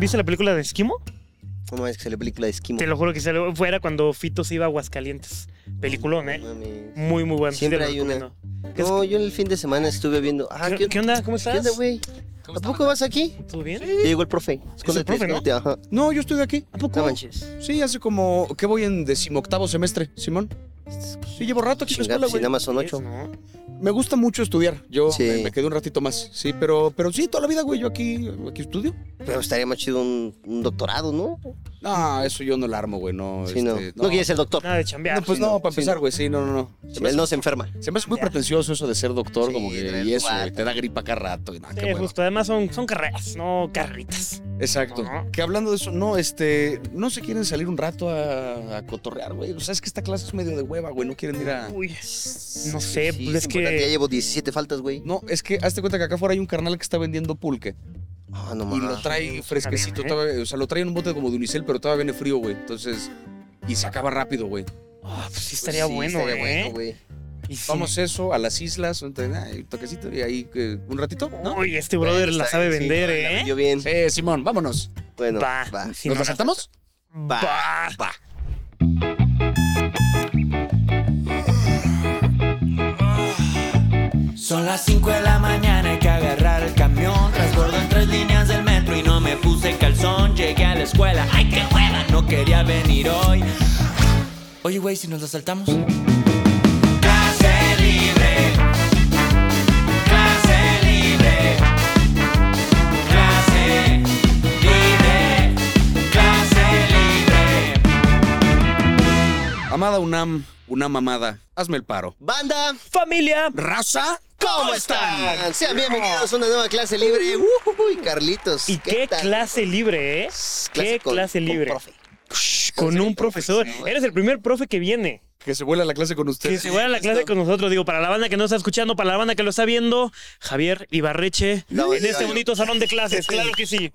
¿Viste la película de Esquimo? ¿Cómo es que salió película de esquimo? Te lo juro que salió, fuera cuando Fito se iba a Aguascalientes. Peliculón, ¿eh? No. Muy, muy bueno. Siempre hay una. ¿Qué, No, yo el fin de semana estuve viendo. Ah, ¿Qué, qué onda? ¿Cómo ¿Qué estás? onda, güey? ¿A poco vas aquí? ¿Todo bien? Ya llegó el profe. Escóndete, profe, ¿no? escóndete, Ajá. No, yo estoy de aquí. ¿A poco? No manches. Sí, hace como. ¿Qué voy en decimoctavo semestre, Simón? Sí, llevo rato aquí en la escuela, si güey. nada más son ocho. ¿no? Me gusta mucho estudiar. Yo Sí. me, me quedé un ratito más. Sí, pero, pero sí, toda la vida, güey, yo aquí, aquí estudio. Pero estaría más chido un, un doctorado, ¿no? No, eso yo no lo armo, güey. No, Sí, no. este, No quieres ser doctor. Nada de chambear. No, pues Sí, no, no, para empezar, no. güey, sí, no, no, no. Se me, Él no se enferma. se me hace muy Ya. pretencioso eso de ser doctor, Sí, como que, y eso, güey, te da gripa cada rato. y, no, Sí, qué justo. Además son, son carreras, no carritas. Exacto. Que hablando de eso, no, este, no se quieren salir un rato a, a cotorrear, güey. O sea, es que esta clase es medio de hueva, güey. No quieren ir a. Uy, no sé, Sí, pues es importante, Ya que... llevo 17 faltas, güey. No, es que hazte cuenta que acá afuera hay un carnal que está vendiendo pulque. Ah, no Y mames. lo trae fresquecito, bien, ¿eh? todavía- o sea, lo trae en un bote como de unicel, pero todavía viene frío, güey. Entonces, y se acaba rápido, güey. Ah, pues sí estaría Sí, bueno, estaría ¿eh? bueno, güey. Y sí. Vamos eso, a las islas, un ay, toquecito y ahí un ratito, ¿no? Uy, este brother la sabe vender, la ¿eh? vendió bien. Sí, Simón, vámonos. Bueno, Va. va. Sí, ¿Nos no, la saltamos? Va. Va. Son las 5 de la mañana, hay que agarrar el camión. Transbordo en tres líneas del metro y no me puse calzón. Llegué a la escuela, ¡ay qué hueva! No quería venir hoy. Oye, güey, si nos la saltamos. Clase libre. Clase libre. Clase libre. Clase libre. Amada UNAM, UNAM amada, hazme el paro. Banda, Familia. ¿Raza? ¿Cómo están? Sean bienvenidos a una nueva clase libre. Uy, Carlitos. Y qué tal? clase libre, ¿eh? Clase Qué con- clase con libre. profe. Con un profesor. Eres el primer profe que viene. Que se vuela la clase con Que ustedes. se vaya a la clase con nosotros. Digo, para la banda que no está escuchando, para la banda que lo está viendo, Javier Ibarreche, No, en este bonito salón de clases. Claro que sí.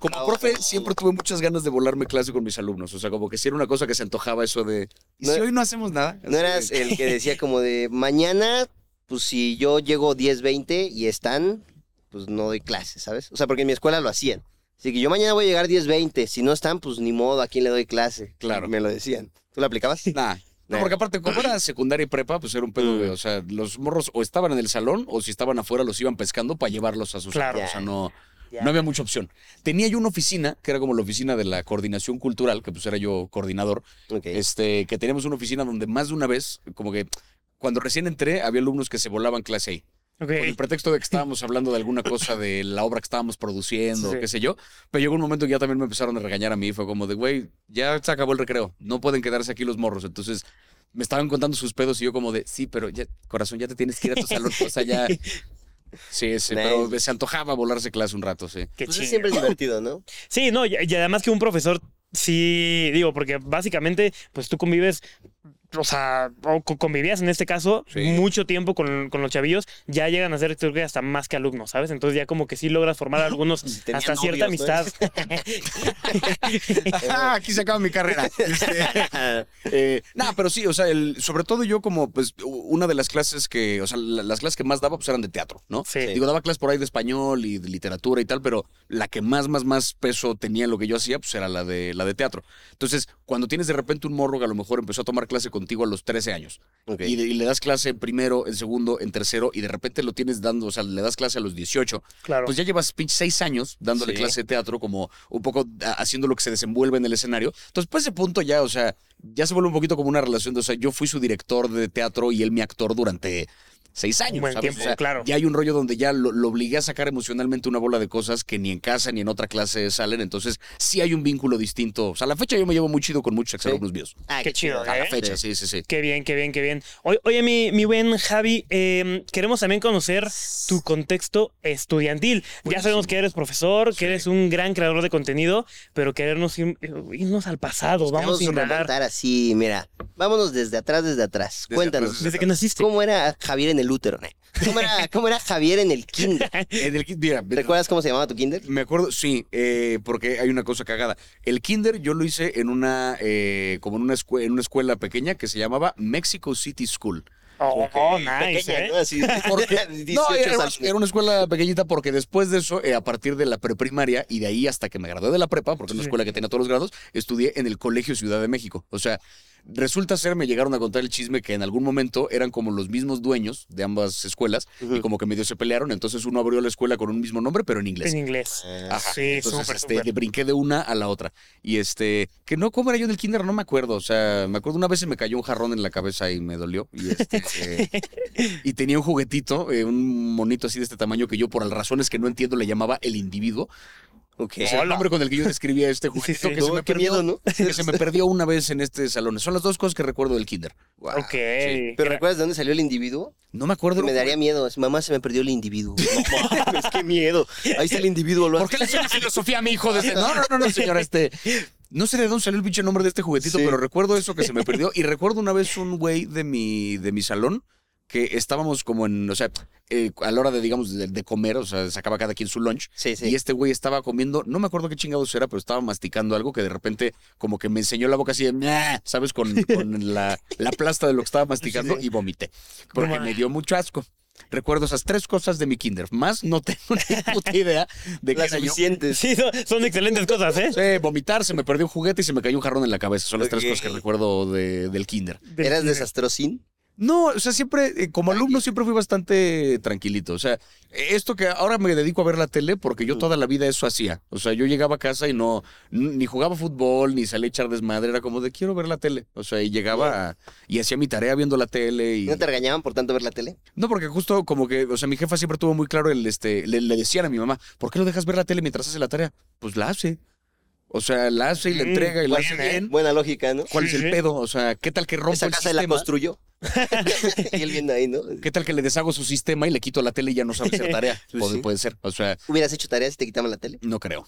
Como No, profe, no. siempre tuve muchas ganas de volarme clase con mis alumnos. O sea, como que si era una cosa que se antojaba eso de. ¿Y No- si hoy no hacemos nada? No eras el que decía como de mañana, pues si yo llego 10, 20 y están, pues no doy clases, ¿sabes? O sea, porque en mi escuela lo hacían. Así que yo mañana voy a llegar 10, 20. Si no están, pues ni modo, ¿a quién le doy clase? Claro. Me lo decían. ¿Tú lo aplicabas? Nah. No, porque aparte, como era secundaria y prepa, pues era un pedo, güey. O sea, los morros o estaban en el salón o si estaban afuera los iban pescando para llevarlos a sus Claro. O sea, no, no había mucha opción. Tenía yo una oficina, que era como la oficina de la coordinación cultural, que pues era yo coordinador, Ok. este, que teníamos una oficina donde más de una vez, como que cuando recién entré, había alumnos que se volaban clase ahí. Ok. Con el pretexto de que estábamos hablando de alguna cosa de la obra que estábamos produciendo, Sí. qué sé yo. Pero llegó un momento que ya también me empezaron a regañar a mí. Fue como de, güey, ya se acabó el recreo. No pueden quedarse aquí los morros. Entonces me estaban contando sus pedos y yo como de, sí, pero ya, corazón, ya te tienes que ir a tu salón. O sea, ya... Sí, sí, Nice. pero se antojaba volarse clase un rato, sí. Qué Pues es siempre es divertido, ¿no? Sí, no, y, y además que un profesor, sí, digo, porque básicamente, pues tú convives, o sea, o co- convivías en este caso Sí. mucho tiempo con, con los chavillos, ya llegan a ser creo que hasta más que alumnos, ¿sabes? Entonces ya como que sí logras formar algunos hasta cierta novios, ¿no? amistad. Ah, aquí se acaba mi carrera. Este, eh, nah, pero sí, o sea, el, sobre todo yo como, pues, una de las clases que, o sea, la- las clases que más daba, pues eran de teatro, ¿no? Sí. Digo, daba clases por ahí de español y de literatura y tal, pero la que más, más, más peso tenía en lo que yo hacía, pues era la de, la de teatro. Entonces, cuando tienes de repente un morro que a lo mejor empezó a tomar clase contigo a los 13 años y, de- y le das clase en primero, en segundo, en tercero y de repente lo tienes dando, o sea, le das clase a los 18, Claro. pues ya llevas pinche seis años dándole Sí. clase de teatro, como un poco a- haciendo lo que se desenvuelve en el escenario. Entonces, pues ese punto ya, o sea, ya se vuelve un poquito como una relación de, o sea, yo fui su director de teatro y él mi actor durante seis años. buen ¿sabes? tiempo, O sea, claro. Ya hay un rollo donde ya lo, lo obligué a sacar emocionalmente una bola de cosas que ni en casa ni en otra clase salen. Entonces, sí hay un vínculo distinto. O sea, a la fecha yo me llevo muy chido con muchos exalumnos míos. Ah, Qué chido, A la ¿eh? fecha, sí, sí, sí. Qué bien, qué bien, qué bien. Oye, oye, mi, mi buen Javi, eh, queremos también conocer tu contexto estudiantil. Ya sabemos que eres profesor, que eres un gran creador de contenido, pero querernos ir- irnos al pasado, vamos a Vamos a indagar. así, mira. Vámonos desde atrás, desde atrás. Desde Cuéntanos. atrás, Desde que naciste. ¿Cómo era Javier en el útero? ¿Cómo era, cómo era Javier en el kinder? En el, mira, ¿Recuerdas cómo se llamaba tu kinder? Me acuerdo, sí, eh, porque hay una cosa cagada. El kinder yo lo hice en una, eh, como en una, en una escuela pequeña que se llamaba Mexico City School. Oh, oh, nice, Pequeña, ¿eh? ¿no? Así, Porque, 18 no, era, una- salones. era una escuela pequeñita porque después de eso, eh, a partir de la preprimaria y de ahí hasta que me gradué de la prepa, porque es una escuela que tenía todos los grados, estudié en el Colegio Ciudad de México. O sea, resulta ser, me llegaron a contar el chisme que en algún momento eran como los mismos dueños de ambas escuelas y como que medio se pelearon, entonces uno abrió la escuela con un mismo nombre, pero en inglés. En inglés. Ah, Ajá. Sí, Entonces, súper, este, brinqué de una a la otra. Y este, que no, ¿cómo era yo en el kinder? No me acuerdo. O sea, me acuerdo una vez se me cayó un jarrón en la cabeza y me dolió. Y, este, eh, y tenía un juguetito, eh, un monito así de este tamaño que yo, por las razones que no entiendo, le llamaba el individuo. Ok. O sea, el nombre con el que yo describía este juguetito sí. que, se me perdió, miedo, ¿no? que se me perdió una vez en este salón. Son las dos cosas que recuerdo del kinder. Guau. Ok. ¿Pero Era- recuerdas de dónde salió el individuo? No me acuerdo. me daría miedo. Mamá, se me perdió el individuo. No mames, qué miedo. Ahí está el individuo. Lo ¿Por qué le enseñas filosofía a mi hijo? Desde... No, no, no, no, señora, este... No sé de dónde salió el pinche nombre de este juguetito, Sí. pero recuerdo eso que se me perdió. Y recuerdo una vez un güey de mi, de mi salón que estábamos como en, o sea, eh, a la hora de, digamos, de, de comer, o sea, sacaba cada quien su lunch. Sí, sí. Y este güey estaba comiendo, no me acuerdo qué chingados era, pero estaba masticando algo que de repente como que me enseñó la boca así de, ¿sabes? Con, con la, la plasta de lo que estaba masticando y vomité. Porque me dio mucho asco. Recuerdo esas tres cosas de mi kinder. Más no tengo ni puta idea de qué suficientes. Sí, son, son excelentes cosas, ¿eh? Sí, vomitar, se me perdió un juguete y se me cayó un jarrón en la cabeza. Son las tres cosas que recuerdo de- del kinder. ¿Eras desastrosín? No, o sea, siempre, eh, como alumno, siempre fui bastante tranquilito. O sea, esto que ahora me dedico a ver la tele, porque yo toda la vida eso hacía. O sea, yo llegaba a casa y no, ni jugaba fútbol, ni salía a echar desmadre, era como de quiero ver la tele. O sea, y llegaba a- y hacía mi tarea viendo la tele y... ¿No te regañaban por tanto ver la tele? No, porque justo como que, o sea, mi jefa siempre tuvo muy claro el, este, le, le decían a mi mamá, ¿por qué lo dejas ver la tele mientras hace la tarea? Pues la hace. O sea, la hace y la Mm, entrega y la hace ¿eh? bien. Buena lógica, ¿no? ¿Cuál es el pedo? O sea, ¿qué tal que rompo Esa el casa la sistema? construyó. y él viendo ahí, ¿no? ¿Qué tal que le deshago su sistema y le quito la tele y ya no sabe hacer tarea? Pues puede, ser. O sea, ¿Hubieras hecho tareas y te quitaban la tele? no creo.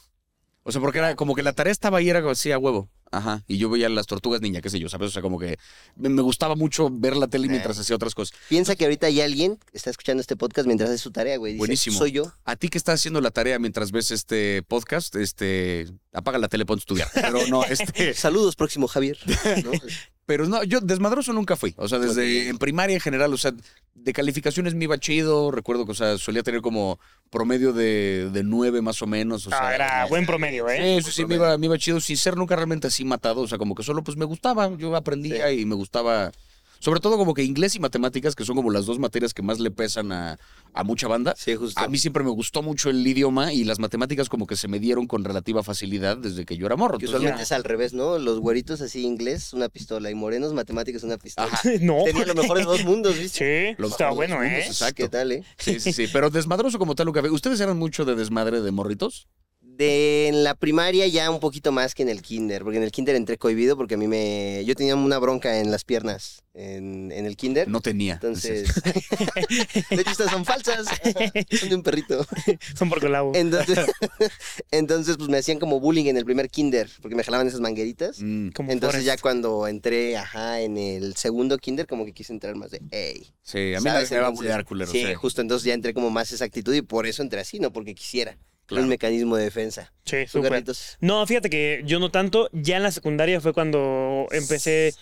O sea, porque era como que la tarea estaba ahí, era así a huevo. Ajá. Y yo veía las tortugas niña, qué sé yo, ¿sabes? O sea, como que me, me gustaba mucho ver la tele mientras hacía otras cosas. Piensa que ahorita hay alguien que está escuchando este podcast mientras hace su tarea, güey. Dice, Buenísimo. Soy yo. A ti que estás haciendo la tarea mientras ves este podcast, este, apaga la tele, ponte estudiar. Pero no, este, Saludos, próximo Javier. ¿no? pero no, yo desmadroso nunca fui. O sea, desde en primaria en general, o sea, de calificaciones me iba chido. Recuerdo que, o sea, solía tener como promedio de, de nueve más o menos. O sea, Ah, era buen promedio, ¿eh? Sí, sí, sí, me iba, me iba chido sin ser nunca realmente así matado. O sea, como que solo pues me gustaba, yo aprendía y me gustaba. Sobre todo como que inglés y matemáticas, que son como las dos materias que más le pesan a, a mucha banda. Sí, justo. A mí siempre me gustó mucho el idioma y las matemáticas como que se me dieron con relativa facilidad desde que yo era morro. Que Entonces, usualmente es al revés, ¿no? Los güeritos así inglés, una pistola. Y morenos, matemáticas, una pistola. Ajá. No. Tenía lo mejor de dos mundos, ¿viste? Sí, Los está bueno, mundos, ¿eh? exacto. ¿Qué tal, eh? Sí, sí, sí. Pero desmadroso como tal, fui. ¿Ustedes eran mucho de desmadre de morritos? De en la primaria ya un poquito más que en el kinder, porque en el kinder entré cohibido porque a mí me... Yo tenía una bronca en las piernas en, en el kinder. No tenía. Entonces... de hecho, estas son falsas. son de un perrito. Son por colabo. Entonces, entonces, pues me hacían como bullying en el primer kinder, porque me jalaban esas mangueritas. Mm, Entonces ya cuando entré, ajá, en el segundo kinder, como que quise entrar más de, hey. sí, a mí me daba bullear, culero. Sí, sí. justo entonces ya entré como más esa actitud y por eso entré así, no porque quisiera. Claro. Un mecanismo de defensa. Sí. No, fíjate que yo no tanto. Ya en la secundaria fue cuando empecé,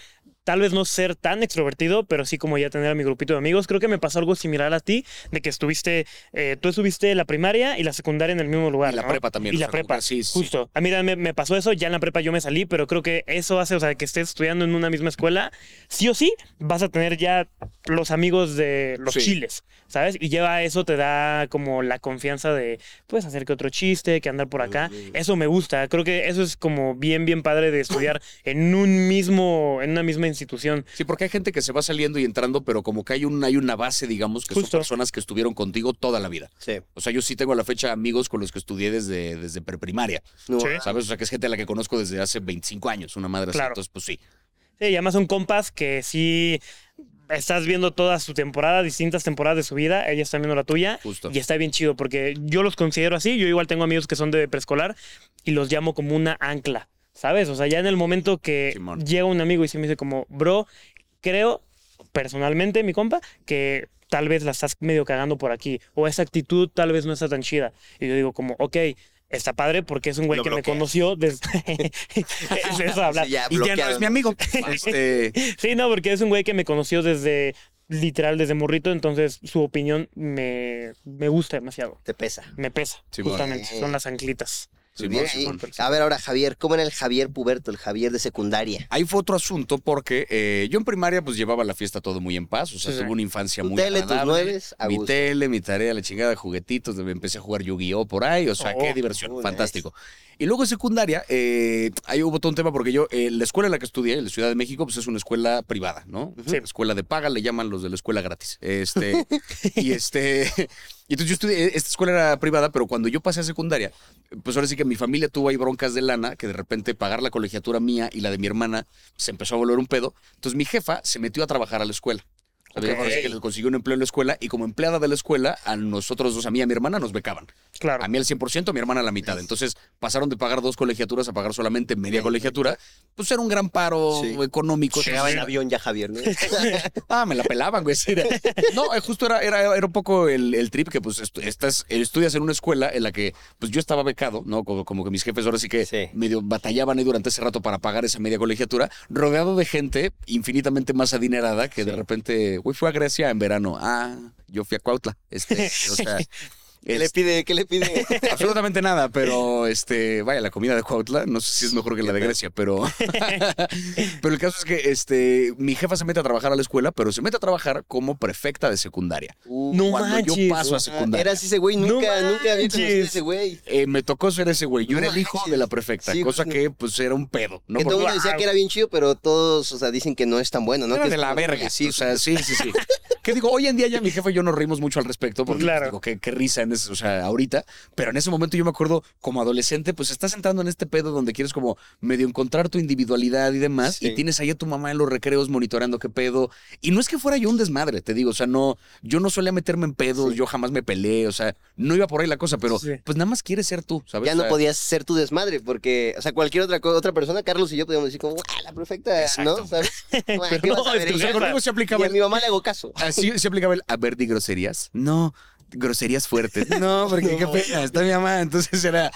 tal vez no ser tan extrovertido, pero sí como ya tener a mi grupito de amigos. Creo que me pasó algo similar a ti, de que estuviste, eh, tú estuviste la primaria y la secundaria en el mismo lugar. Y la ¿no? prepa también, Y la prepa, sí, sí. justo. A mí me, me pasó eso, ya en la prepa yo me salí, pero creo que eso hace, o sea, que estés estudiando en una misma escuela, sí o sí vas a tener ya los amigos de los Sí. chiles, ¿sabes? Y lleva eso, te da como la confianza de, pues, hacer que otro chiste, que andar por acá. Eso me gusta. Creo que eso es como bien, bien padre de estudiar en un mismo, en una misma institución. Sí, porque hay gente que se va saliendo y entrando, pero como que hay, un, hay una base, digamos, que Justo. son personas que estuvieron contigo toda la vida. Sí. O sea, yo sí tengo a la fecha amigos con los que estudié desde, desde preprimaria, No, Sí. ¿sabes? O sea, que es gente a la que conozco desde hace 25 años, una madre así. Claro. Entonces, pues sí. Sí, y además son compas que sí estás viendo toda su temporada, distintas temporadas de su vida, ellos están viendo la tuya. Justo. Y está bien chido porque yo los considero así. Yo igual tengo amigos que son de preescolar y los llamo como una ancla, ¿sabes? O sea, ya en el momento que Simón. llega un amigo y se me dice como, bro, creo personalmente, mi compa, que tal vez la estás medio cagando por aquí o esa actitud tal vez no está tan chida. Y yo digo como, ok. Está padre porque es un güey Lo que me conoció desde... es eso, hablar. Sí, ya Y ya no es mi amigo. Este, Sí, no, porque es un güey que me conoció desde literal desde morrito, entonces su opinión me, me gusta demasiado. Te pesa. Me pesa, Simón. justamente. Son las anclitas. Simón, Simón. A ver ahora, Javier, ¿cómo era el Javier puberto, el Javier de secundaria? Ahí fue otro asunto porque eh, yo en primaria pues llevaba la fiesta todo muy en paz, o sea, Sí, tuve una infancia Tu muy tele, tus nueves, a mi gusto. tele, mi tarea, la chingada, juguetitos, me empecé a jugar Yu-Gi-Oh por ahí, o sea, Oh, qué diversión, oh, nice. fantástico. Y luego en secundaria, eh, ahí hubo todo un tema porque yo, eh, la escuela en la que estudié, en la Ciudad de México, pues es una escuela privada, ¿no? Sí. Escuela de paga, le llaman los de la escuela gratis. Este, y este, y entonces yo estudié, esta escuela era privada, pero cuando yo pasé a secundaria, pues ahora sí que mi familia tuvo ahí broncas de lana, que de repente pagar la colegiatura mía y la de mi hermana se empezó a volver un pedo. Entonces mi jefa se metió a trabajar a la escuela. O sea, Ok. ahora sí que le consiguió un empleo en la escuela y como empleada de la escuela, a nosotros dos, a mí y a mi hermana, nos becaban. Claro. A mí al 100%, a mi hermana a la mitad. Entonces pasaron de pagar dos colegiaturas a pagar solamente media colegiatura. Pues era un gran paro Sí. económico. Llegaba en avión ya Javier, ¿no? Ah, me la pelaban, güey. No, eh, justo era, era, era un poco el, el trip que pues estu- estás, estudias en una escuela en la que pues yo estaba becado, ¿no? Como, como que mis jefes ahora sí que Sí. medio batallaban ahí durante ese rato para pagar esa media colegiatura, rodeado de gente infinitamente más adinerada que de repente, güey, fue a Grecia en verano. Ah, yo fui a Cuautla. Este, o sea, ¿Qué le este, pide? ¿Qué le pide? Absolutamente nada, pero este, vaya, la comida de Cuautla, no sé si es mejor que la de Grecia, pero pero el caso es que este mi jefa se mete a trabajar a la escuela, pero se mete a trabajar como prefecta de secundaria. No Cuando yo paso a secundaria. Eras ese güey, No nunca, nunca había conocido ese güey. Eh, me tocó ser ese güey. Yo No era el hijo manches. de la prefecta, Sí, cosa pues, que pues era un pedo, ¿no? que todo mundo decía wow. que era bien chido, pero todos, o sea, dicen que no es tan bueno, ¿no? era Que de la verga. Sí, o sea, sí, sí, sí. que digo, hoy en día ya mi jefe y yo nos reímos mucho al respecto, porque Claro. digo, qué, qué risa en ese, o sea, ahorita. Pero en ese momento yo me acuerdo, como adolescente, pues estás entrando en este pedo donde quieres como medio encontrar tu individualidad y demás, Sí. y tienes ahí a tu mamá en los recreos monitoreando qué pedo. Y no es que fuera yo un desmadre, te digo, o sea, no, yo no solía meterme en pedos, yo jamás me peleé, o sea, no iba por ahí la cosa, pero Sí. pues nada más quieres ser tú, ¿sabes? ya O no sea, podías ser tu desmadre, porque, o sea, cualquier otra, otra persona, Carlos y yo podíamos decir como, "Ah, la perfecta, Exacto. ¿no? ¿Sabes? "Ah, ¿qué no, vas a ver es tu O sea, ella?" conmigo se Y aplicaba a el- mi mamá le hago caso. Así se aplicaba el a ver, di groserías. No, groserías fuertes. No, porque qué pena, está mi mamá. Entonces era.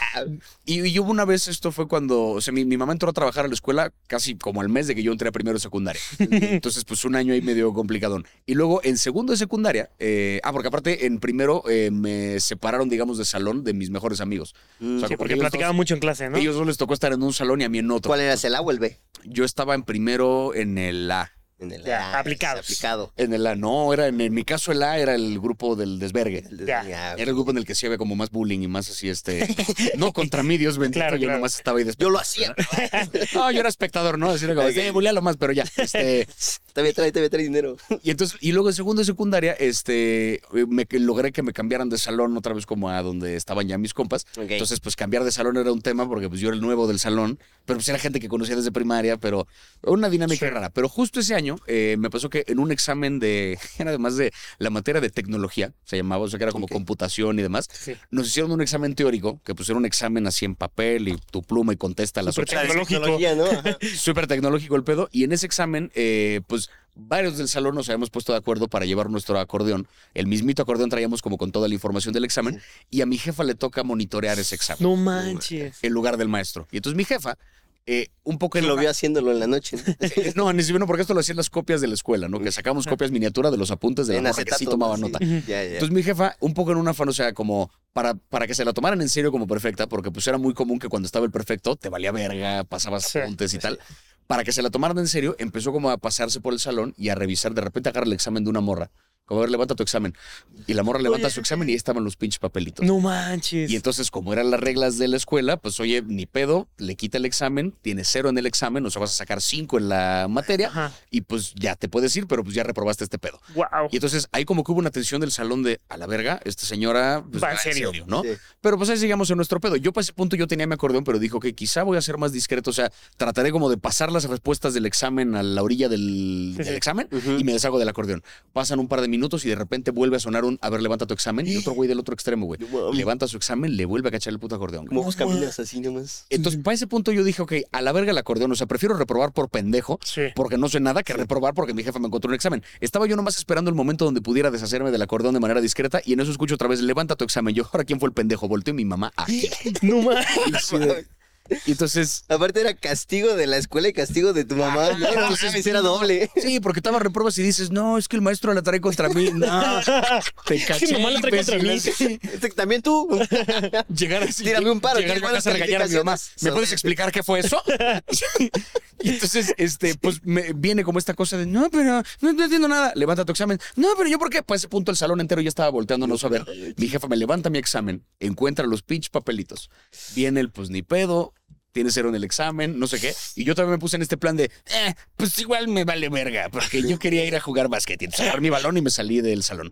Y, y hubo una vez, esto fue cuando. O sea, mi, mi mamá entró a trabajar a la escuela casi como al mes de que yo entré a primero de secundaria. Entonces, pues un año ahí medio complicadón. Y luego en segundo de secundaria. eh, ah, porque aparte en primero eh, me separaron, digamos, de salón de mis mejores amigos. Mm, O sea, Sí, porque platicaban mucho en clase, ¿no? Ellos dos les tocó estar en un salón y a mí en otro. ¿Cuál eras, el A o el B? Yo estaba en primero en el A. En el Ya, A, aplicados. Aplicado. En el A, no, era en, en mi caso el A era el grupo del desvergue. Ya. Era el grupo en el que sí había como más bullying y más así, este. No contra mí, Dios bendito. Claro, yo claro. nomás estaba ahí de Yo lo hacía. No, yo era espectador, ¿no? Así era como, sí, bulealo más, pero ya. Este. Te trae, te trae dinero. Y entonces, y luego en segundo de secundaria, este, me logré que me cambiaran de salón otra vez como a donde estaban ya mis compas. Entonces, pues cambiar de salón era un tema porque pues yo era el nuevo del salón, pero pues era gente que conocía desde primaria, pero una dinámica Sí. rara. Pero justo ese año eh, me pasó que en un examen de, era además de la materia de tecnología, se llamaba, o sea que era como computación y demás, Sí. nos hicieron un examen teórico, que pues era un examen así en papel y tu pluma y contesta las Súper. Tecnológico. ¿no? Súper tecnológico el pedo. Y en ese examen, eh, pues varios del salón nos habíamos puesto de acuerdo para llevar nuestro acordeón. El mismito acordeón traíamos como con toda la información del examen. Y a mi jefa le toca monitorear ese examen No manches. en lugar del maestro. Y entonces mi jefa, eh, un poco en lo vio haciéndolo en la noche. ¿no? Eh, No, ni siquiera porque esto lo hacían las copias de la escuela, ¿no? Que sacamos copias miniatura de los apuntes de la En morra que sí acetato, tomaba sí. nota. Ya, ya. Entonces mi jefa, un poco en un afán, o sea, como para, para que se la tomaran en serio como perfecta, porque pues era muy común que cuando estaba el perfecto te valía verga, pasabas Sí, apuntes y tal. Para que se la tomaran en serio, empezó como a pasarse por el salón y a revisar, de repente agarra el examen de una morra. Como, a ver, levanta tu examen. Y la morra levanta su examen y ahí estaban los pinches papelitos. No manches. Y entonces, como eran las reglas de la escuela, pues oye, ni pedo, le quita el examen, tiene cero en el examen, o sea, vas a sacar cinco en la materia Ajá. y pues ya te puedes ir, pero pues ya reprobaste este pedo. Wow. Y entonces ahí como que hubo una tensión del salón de, a la verga, esta señora pues, Va en serio. ¿no? Sí. Pero pues ahí sigamos en nuestro pedo. Yo para ese punto yo tenía mi acordeón, pero dijo que quizá voy a ser más discreto, o sea, trataré como de pasar las respuestas del examen a la orilla del, Sí, del sí. examen y me deshago del acordeón. Pasan un par de minutos y de repente vuelve a sonar un, a ver, levanta tu examen y otro güey del otro extremo, güey. Levanta su examen, le vuelve a cachar el puto acordeón. güey. ¿Cómo vos caminas así nomás? Entonces, para ese punto yo dije, ok, a la verga el acordeón, o sea, prefiero reprobar por pendejo Sí. porque no sé nada que reprobar porque mi jefa me encontró un examen. Estaba yo nomás esperando el momento donde pudiera deshacerme del acordeón de manera discreta y en eso escucho otra vez, levanta tu examen. Yo, ahora quién fue el pendejo, volteo y mi mamá. Ah, No. y entonces, Aparte era castigo de la escuela y castigo de tu mamá. No, no entonces- mames, era doble. sí, porque tomas repruebas y dices, no, es que el maestro la trae contra mí. No, te caché. mi mamá la trae contra mí. También tú. Llegar así. Tírame un paro, Llegar ¿qué yo a casa a regañar a mi mamá. ¿Me puedes explicar qué fue eso? y entonces, este, pues me viene como esta cosa de, no, pero no, no entiendo nada. Levanta tu examen. No, pero yo, ¿por qué? Pues ese punto el salón entero ya estaba volteándonos a ver. Mi jefa me levanta mi examen, encuentra los pinch papelitos. Viene el, pues ni pedo. Tiene cero en el examen, no sé qué. Y yo también me puse en este plan de, eh, pues igual me vale verga, porque yo quería ir a jugar básquet. Y agarré mi balón y me salí del salón.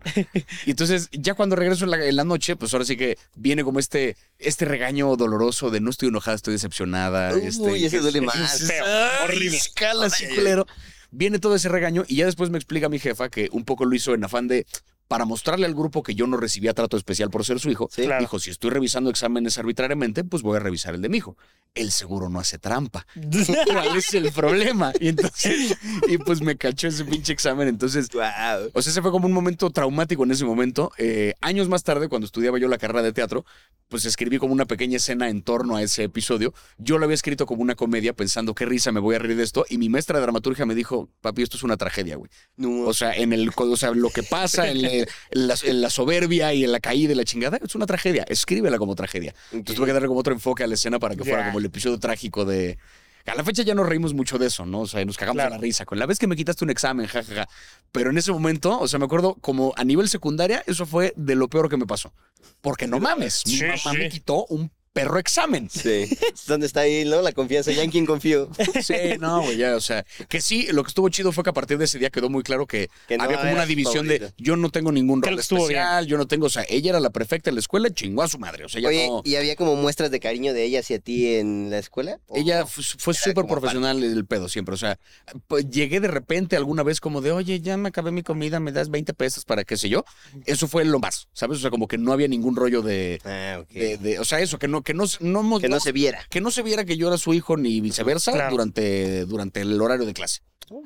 Y entonces, ya cuando regreso en la, en la noche, pues ahora sí que viene como este, este regaño doloroso de no estoy enojada, estoy decepcionada. Uy, este, ese duele más. dices, Feo, "Ay, horrible". escala así, culero. Viene todo ese regaño y ya después me explica mi jefa que un poco lo hizo en afán de, para mostrarle al grupo que yo no recibía trato especial por ser su hijo, Sí. Claro. dijo, si estoy revisando exámenes arbitrariamente, pues voy a revisar el de mi hijo. El seguro no hace trampa. ¿Cuál es el problema? Y entonces, y pues me cachó ese pinche examen. Entonces, Wow. o sea, ese fue como un momento traumático en ese momento. Eh, años más tarde, cuando estudiaba yo la carrera de teatro, pues escribí como una pequeña escena en torno a ese episodio. Yo lo había escrito como una comedia pensando qué risa me voy a reír de esto. Y mi maestra de dramaturgia me dijo, papi, esto es una tragedia, güey. No, O sea, en el, o sea, lo que pasa en, el- en la, en la soberbia y en la caída y la chingada, es una tragedia. Escríbela como tragedia. Entonces tuve que darle como otro enfoque a la escena para que fuera como el episodio trágico de. A la fecha ya nos reímos mucho de eso, ¿no? O sea, nos cagamos Claro. de la risa. Con la vez que me quitaste un examen, jajaja. Pero en ese momento, o sea, me acuerdo como a nivel secundaria, eso fue de lo peor que me pasó. Porque no mames, mi mamá sí. me quitó un perro examen. Sí. ¿Dónde está ahí, no? La confianza. Ya en quién confío. Sí, no, güey, ya, o sea, que sí, lo que estuvo chido fue que a partir de ese día quedó muy claro que, Que no había como una división de yo no tengo ningún rol bien. especial, yo no tengo, o sea, ella era la perfecta en la escuela, chingó a su madre, o sea, ella Oye, no. ¿y había como muestras de cariño de ella hacia ti en la escuela? ¿O Ella no? fue súper profesional el pedo siempre, o sea, pues, llegué de repente alguna vez como de, oye, ya me acabé mi comida, me das 20 pesos para qué sé yo. Eso fue lo más, ¿sabes? O sea, como que no había ningún rollo de, Ah, ok. de, de- o sea, eso, que no, que no, no, hemos- que no se viera. que no se viera que yo era su hijo ni viceversa Claro. durante, durante el horario de clase.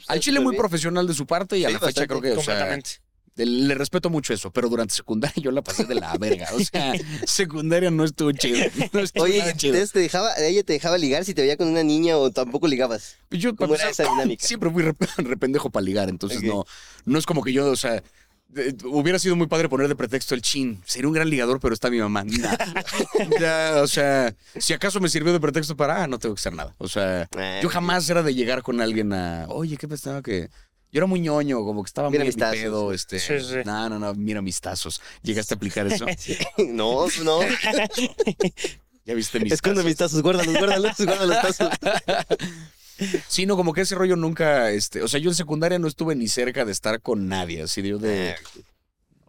Al Chile muy profesional de su parte y a Sí, la fecha creo que, o sea, Completamente. le, respeto mucho eso, pero durante secundaria yo la pasé de la verga. O sea, secundaria no estuvo chido. No estuvo Oye, chido. entonces te dejaba, ella te dejaba ligar si te veía con una niña o tampoco ligabas. Yo, ¿Cómo para era empezar, esa dinámica? Siempre fui re, re para ligar, entonces no, no es como que yo, o sea, hubiera sido muy padre poner de pretexto el chin. Sería un gran ligador, pero está mi mamá. Nah. ya, o sea, si acaso me sirvió de pretexto para, ah, no tengo que hacer nada. O sea, yo jamás era de llegar con alguien a, oye, ¿qué pensaba que...? Yo era muy ñoño, como que estaba Mira muy mis en mi tazos. pedo, este... Sí, sí. No, no, no, mira mis tazos. ¿Llegaste a aplicar eso? no, no. ¿Ya viste mis Escondo tazos? mis tazos, guárdalos, guárdalos, guarda los tazos. Sí, no, como que ese rollo nunca, este, o sea, yo en secundaria no estuve ni cerca de estar con nadie, así de yo de...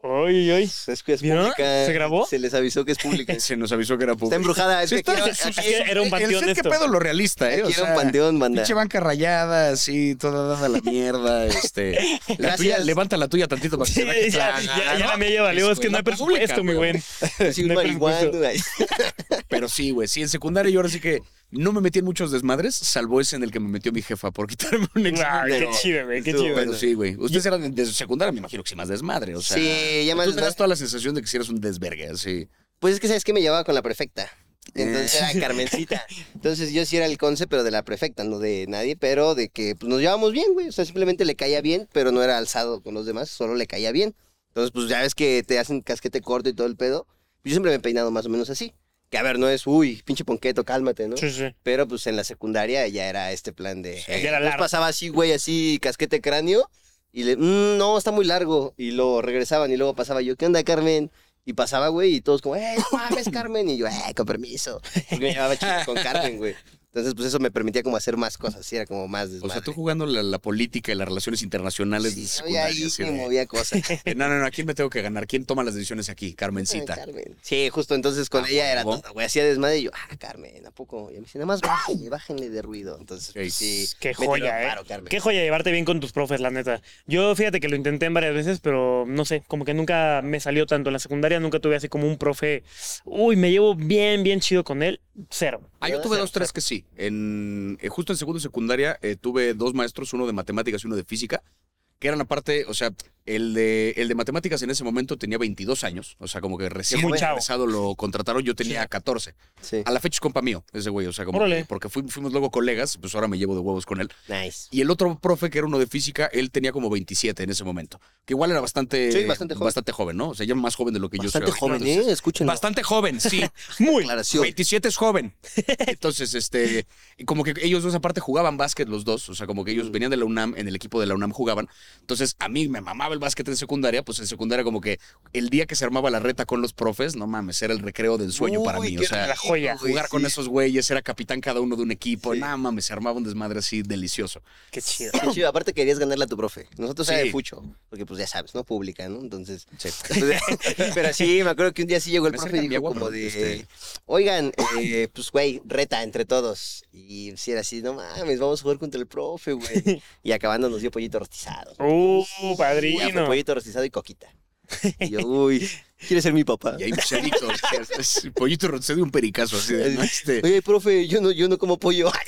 Uy, uy. Es que es ¿Vieron? pública. ¿Se grabó? Se les avisó que es pública. Se nos avisó que era público. Está embrujada. Es Sí, que está- sí, aquí- era un el panteón ¿Qué esto. pedo lo realista, eh? O era un panteón, banda. Pinche banca rayada, así, toda dada la mierda, este... La tuya, levanta la tuya tantito para que Sí, se vea que ya, está- ya, ya la mía ya valió. Es que no hay pública, presupuesto, mi güey. buen. Sí, un no. Pero sí, güey, sí, en secundaria yo ahora sí que no me metí en muchos desmadres, salvo ese en el que me metió mi jefa por quitarme un Ah, examen. qué pero- chido, güey, qué chido. bueno. Pero sí, güey. Ustedes eran de- de secundaria, me imagino que sí, más desmadre, o sea... Sí, ya más Tú tenías toda la sensación de que si eras un desvergue, así. Pues es que sabes que me llevaba con la prefecta. Entonces Eh. era Carmencita. Entonces yo sí era el conce, pero de la prefecta, no de nadie, pero de que pues, nos llevábamos bien, güey. O sea, simplemente le caía bien, pero no era alzado con los demás, solo le caía bien. Entonces, pues ya ves que te hacen casquete corto y todo el pedo. Yo siempre me he peinado más o menos así. Que a ver, no es, uy, pinche ponqueto, cálmate, ¿no? Sí, sí. Pero pues en la secundaria ya era este plan de. ya era Entonces pasaba así, güey, así, casquete cráneo. Y le, "Mm, no, está muy largo. Y luego regresaban y luego pasaba yo, ¿qué onda, Carmen? Y pasaba, güey, y todos como, ¡eh, mames, Carmen! Y yo, ¡eh, con permiso! Porque me llevaba chido con Carmen, güey. Entonces, pues eso me permitía como hacer más cosas, sí, era como más O desmadre. sea, tú jugando la, la política y las relaciones internacionales de Sí, yo secundaria. ahí así me movía cosas. Eh, No, no, no, ¿a quién me tengo que ganar? ¿Quién toma las decisiones aquí? Carmencita. Ay, Carmen. Sí, justo entonces con Ah, ella era todo, güey. Hacía desmadre y yo, ah, Carmen, ¿a poco? Y me decía, nada más bájenle, bájenle de ruido. Entonces, pues, sí. Qué joya, ¿eh? paro, Carmen. Qué joya llevarte bien con tus profes, la neta. Yo fíjate que lo intenté en varias veces, pero no sé, como que nunca me salió tanto. En la secundaria nunca tuve así como un profe, uy, me llevo bien, bien chido con él. Cero. Ah, yo tuve dos, tres que sí. En, eh, justo en segundo secundaria eh, tuve dos maestros, uno de matemáticas y uno de física, que eran aparte, o sea, El de, el de matemáticas en ese momento tenía 22 años, o sea, como que recién Muy egresado lo contrataron, yo tenía 14. Sí. A la fecha es compa mío, ese güey, o sea, como Órale. que- porque fui- fuimos luego colegas, pues ahora me llevo de huevos con él. Nice. Y el otro profe, que era uno de física, él tenía como 27 en ese momento, que igual era bastante, Sí, bastante joven. bastante joven, ¿no? O sea, ya más joven de lo que Bastante yo soy. joven, ahorita, entonces- ¿eh? Escúchenlo. Bastante joven, sí. Muy. Aclaración. 27 es joven. Entonces, este, y como que ellos dos aparte jugaban básquet los dos, o sea, como que ellos venían de la UNAM, en el equipo de la UNAM jugaban. Entonces, a mí me mamaba el básquet en secundaria, pues en secundaria como que el día que se armaba la reta con los profes, no mames, era el recreo del sueño para mí, qué o sea, la joya. jugar con sí. esos güeyes, era capitán cada uno de un equipo, Sí. nada mames, se armaba un desmadre así delicioso. Qué chido. Qué chido. Aparte querías ganarle a tu profe. Nosotros era Sí. de fucho. Porque pues ya sabes, ¿no? Pública, ¿no? Entonces. Sí. Pero sí, me acuerdo que un día sí llegó el Me profe y dijo agua, como de. este- Oigan, eh, pues güey, reta entre todos. Y si era así, no mames, vamos a jugar contra el profe, güey. Y acabando nos dio pollito rostizado. Uh, fue padrino. pollito rostizado y coquita. Y yo, uy, ¿quieres ser mi papá? Y ahí cerito, es pollito roncero y un pericazo así de, ¿no? Este, Oye, profe, yo no, yo no como pollo.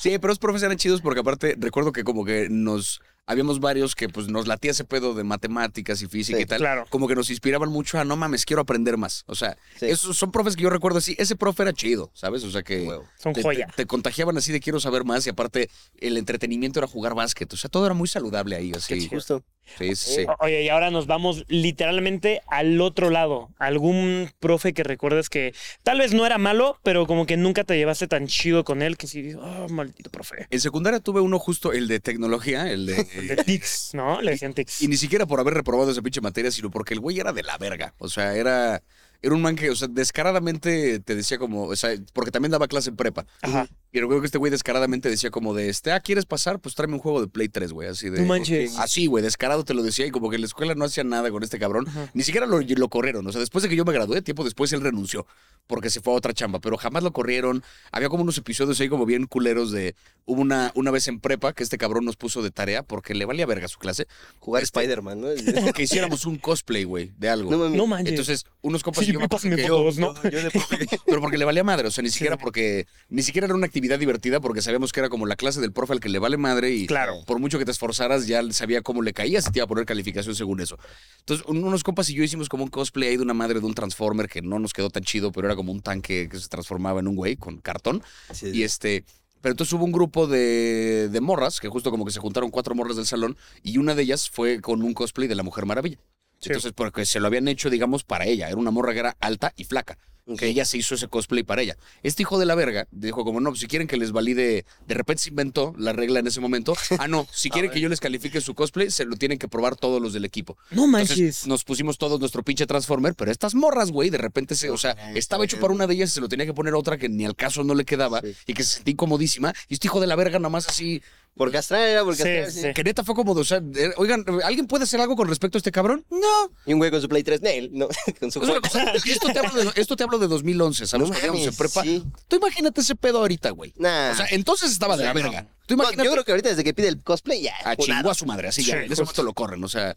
Sí, pero los profes eran chidos porque aparte recuerdo que como que nos habíamos varios que pues nos latía ese pedo de matemáticas y física Sí, y tal. claro. Como que nos inspiraban mucho a no mames, quiero aprender más. O sea, Sí. esos son profes que yo recuerdo así, ese profe era chido, ¿sabes? O sea que. Son te, joya. te- te contagiaban así de quiero saber más y aparte el entretenimiento era jugar básquet. O sea, todo era muy saludable ahí, así. Justo. Sí, sí, sí. Oye, y ahora nos vamos literalmente al otro lado. ¿Algún profe que recuerdes que tal vez no era malo, pero como que nunca te llevaste tan chido con él que sí oh, maldito profe. En secundaria tuve uno justo, el de tecnología, el de... De tics, ¿no? Le decían tics. Y ni siquiera por haber reprobado esa pinche materia, sino porque el güey era de la verga. O sea, era, era un man que, o sea, descaradamente te decía como, o sea, porque también daba clase en prepa. Ajá. Y recuerdo que este güey descaradamente decía como de, este, ah, ¿quieres pasar? Pues tráeme un juego de Play 3, güey, así de... No manches. Así, güey, descarado te lo decía y como que en la escuela no hacía nada con este cabrón. Ajá. Ni siquiera lo, lo corrieron. O sea, después de que yo me gradué, tiempo después él renunció porque se fue a otra chamba, pero jamás lo corrieron. Había como unos episodios ahí como bien culeros de... Hubo una, una vez en prepa que este cabrón nos puso de tarea porque le valía verga su clase Jugar Este- Spider-Man, ¿no? que hiciéramos un cosplay, güey, de algo. No. No manches. Entonces, unos compas Sí, y yo me acuerdo pásame que- fotos, ¿no? Yo de profe. pero porque le valía madre, o sea, ni siquiera porque ni siquiera era una actividad divertida porque sabíamos que era como la clase del profe al que le vale madre y Claro. por mucho que te esforzaras ya sabía cómo le caías y te iba a poner calificación según eso. Entonces, un- unos compas y yo hicimos como un cosplay ahí de una madre de un Transformer que no nos quedó tan chido, pero era como un tanque que se transformaba en un güey con cartón Sí, y este pero entonces hubo un grupo de, de morras, que justo como que se juntaron cuatro morras del salón, y una de ellas fue con un cosplay de la Mujer Maravilla. Sí. Entonces, porque se lo habían hecho, digamos, para ella. Era una morra que era alta y flaca. Ok. Que ella se hizo ese cosplay para ella. Este hijo de la verga dijo como, no, si quieren que les valide, de repente se inventó la regla en ese momento. Ah, no, si quieren que yo les califique su cosplay, se lo tienen que probar todos los del equipo. No Entonces, manches. nos pusimos todos nuestro pinche Transformer, pero estas morras, güey, de repente se, o sea, estaba hecho para una de ellas y se lo tenía que poner a otra que ni al caso no le quedaba Sí. y que se sentía incomodísima. Y este hijo de la verga nada más así, Por castrar era por Sí, castrar. sí. sí. que neta fue como de, o sea, eh, oigan, ¿alguien puede hacer algo con respecto a este cabrón? No. Y un güey con su Play 3 Nail, ¿no? con su O sea, esto, te hablo de, esto te hablo de 2011, ¿sabes? No en mames, prepa. sí. Tú imagínate ese pedo ahorita, güey. Nah. O sea, entonces estaba de la verga. Tú No, imagínate yo creo que ahorita desde que pide el cosplay ya. a funado. chingó a su madre, así ya, en ese momento lo corren, o sea,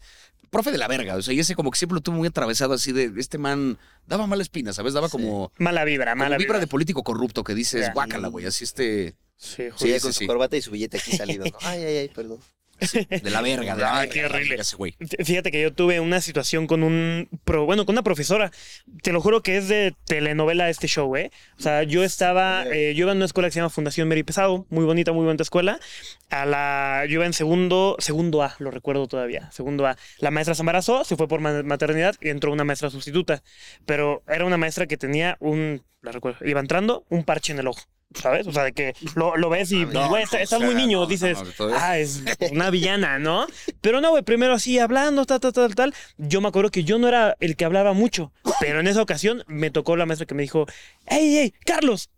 profe de la verga, o sea, y ese como que siempre lo tuvo muy atravesado así de, este man daba mala espina, ¿sabes? Daba como, Mala vibra, como mala vibra vibra. de político corrupto que dices, Ya. guácala, güey, así este, Sí, ya Sí, con sí, su sí. corbata y su billete aquí salido. ¿no? Ay, ay, ay, perdón. de la verga, de la Ay, verga, qué horrible. verga ese güey. Fíjate que yo tuve una situación con un, pro- bueno, con una profesora. Te lo juro que es de telenovela este show, ¿eh? O sea, yo estaba, eh, yo iba en una escuela que se llama Fundación Mary Pesado, muy bonita, muy bonita escuela. A la, yo iba en segundo, segundo A, lo recuerdo todavía, segundo A. La maestra se embarazó, se fue por ma- maternidad y entró una maestra sustituta. Pero era una maestra que tenía un, la recuerdo, iba entrando, un parche en el ojo. ¿Sabes? O sea, de que lo, lo ves y, No, güey, no, está- estás sea, muy niño, no, dices, no, ah, es una villana, ¿no? Pero no, güey, primero así hablando, tal, tal, tal, tal. Yo me acuerdo que yo no era el que hablaba mucho, pero en esa ocasión me tocó la maestra que me dijo, ¡Ey, ey, Carlos!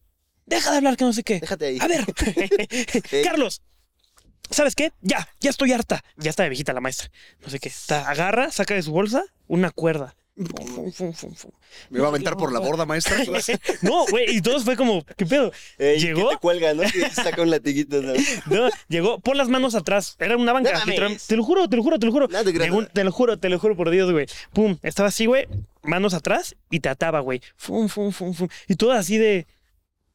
Deja de hablar que no sé qué. Déjate ahí. A ver, Carlos, ¿sabes qué? Ya, ya estoy harta. Ya está de viejita la maestra. No sé qué. Está- agarra, saca de su bolsa una cuerda. Me va a aventar por la borda, maestra. No, güey, y todos fue como, ¿qué pedo? Ey, Llegó. que te cuelga, ¿no? Que saca un latiguito, ¿no? No, llegó, pon las manos atrás. Era una banca. No mames. literal- te lo juro, te lo juro, te lo juro. No te. Llegó lo juro, te lo juro por Dios, güey. Pum, estaba así, güey, manos atrás y te ataba, güey. Fum, fum, fum, fum. Y todo así de,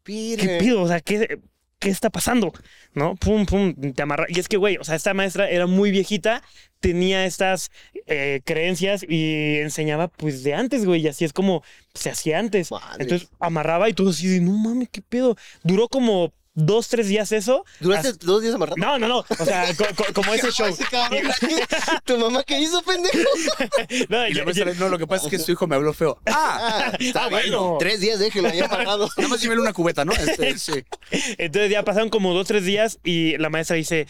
¿qué pido? O sea, ¿qué? ¿qué está pasando? ¿No? Pum, pum, te amarra. Y es que, güey, o sea, esta maestra era muy viejita, tenía estas eh, creencias y enseñaba, pues, de antes, güey, y así es como se hacía antes. Madre. Entonces amarraba y todo así de, no mames, qué pedo. Duró como dos, tres días eso. ¿Duraste dos días amarrado? No, no, no. O sea, co- co- como ese show. ¿Tu mamá qué hizo, pendejo? No, Y maestra, no, lo que pasa es que su hijo me habló feo. Ah, Ah, está Ah, bien. bueno. Tres días, déjelo ahí amarrado. nada más llévele una cubeta, ¿no? Este, sí. Entonces ya pasaron como dos, tres días y la maestra dice,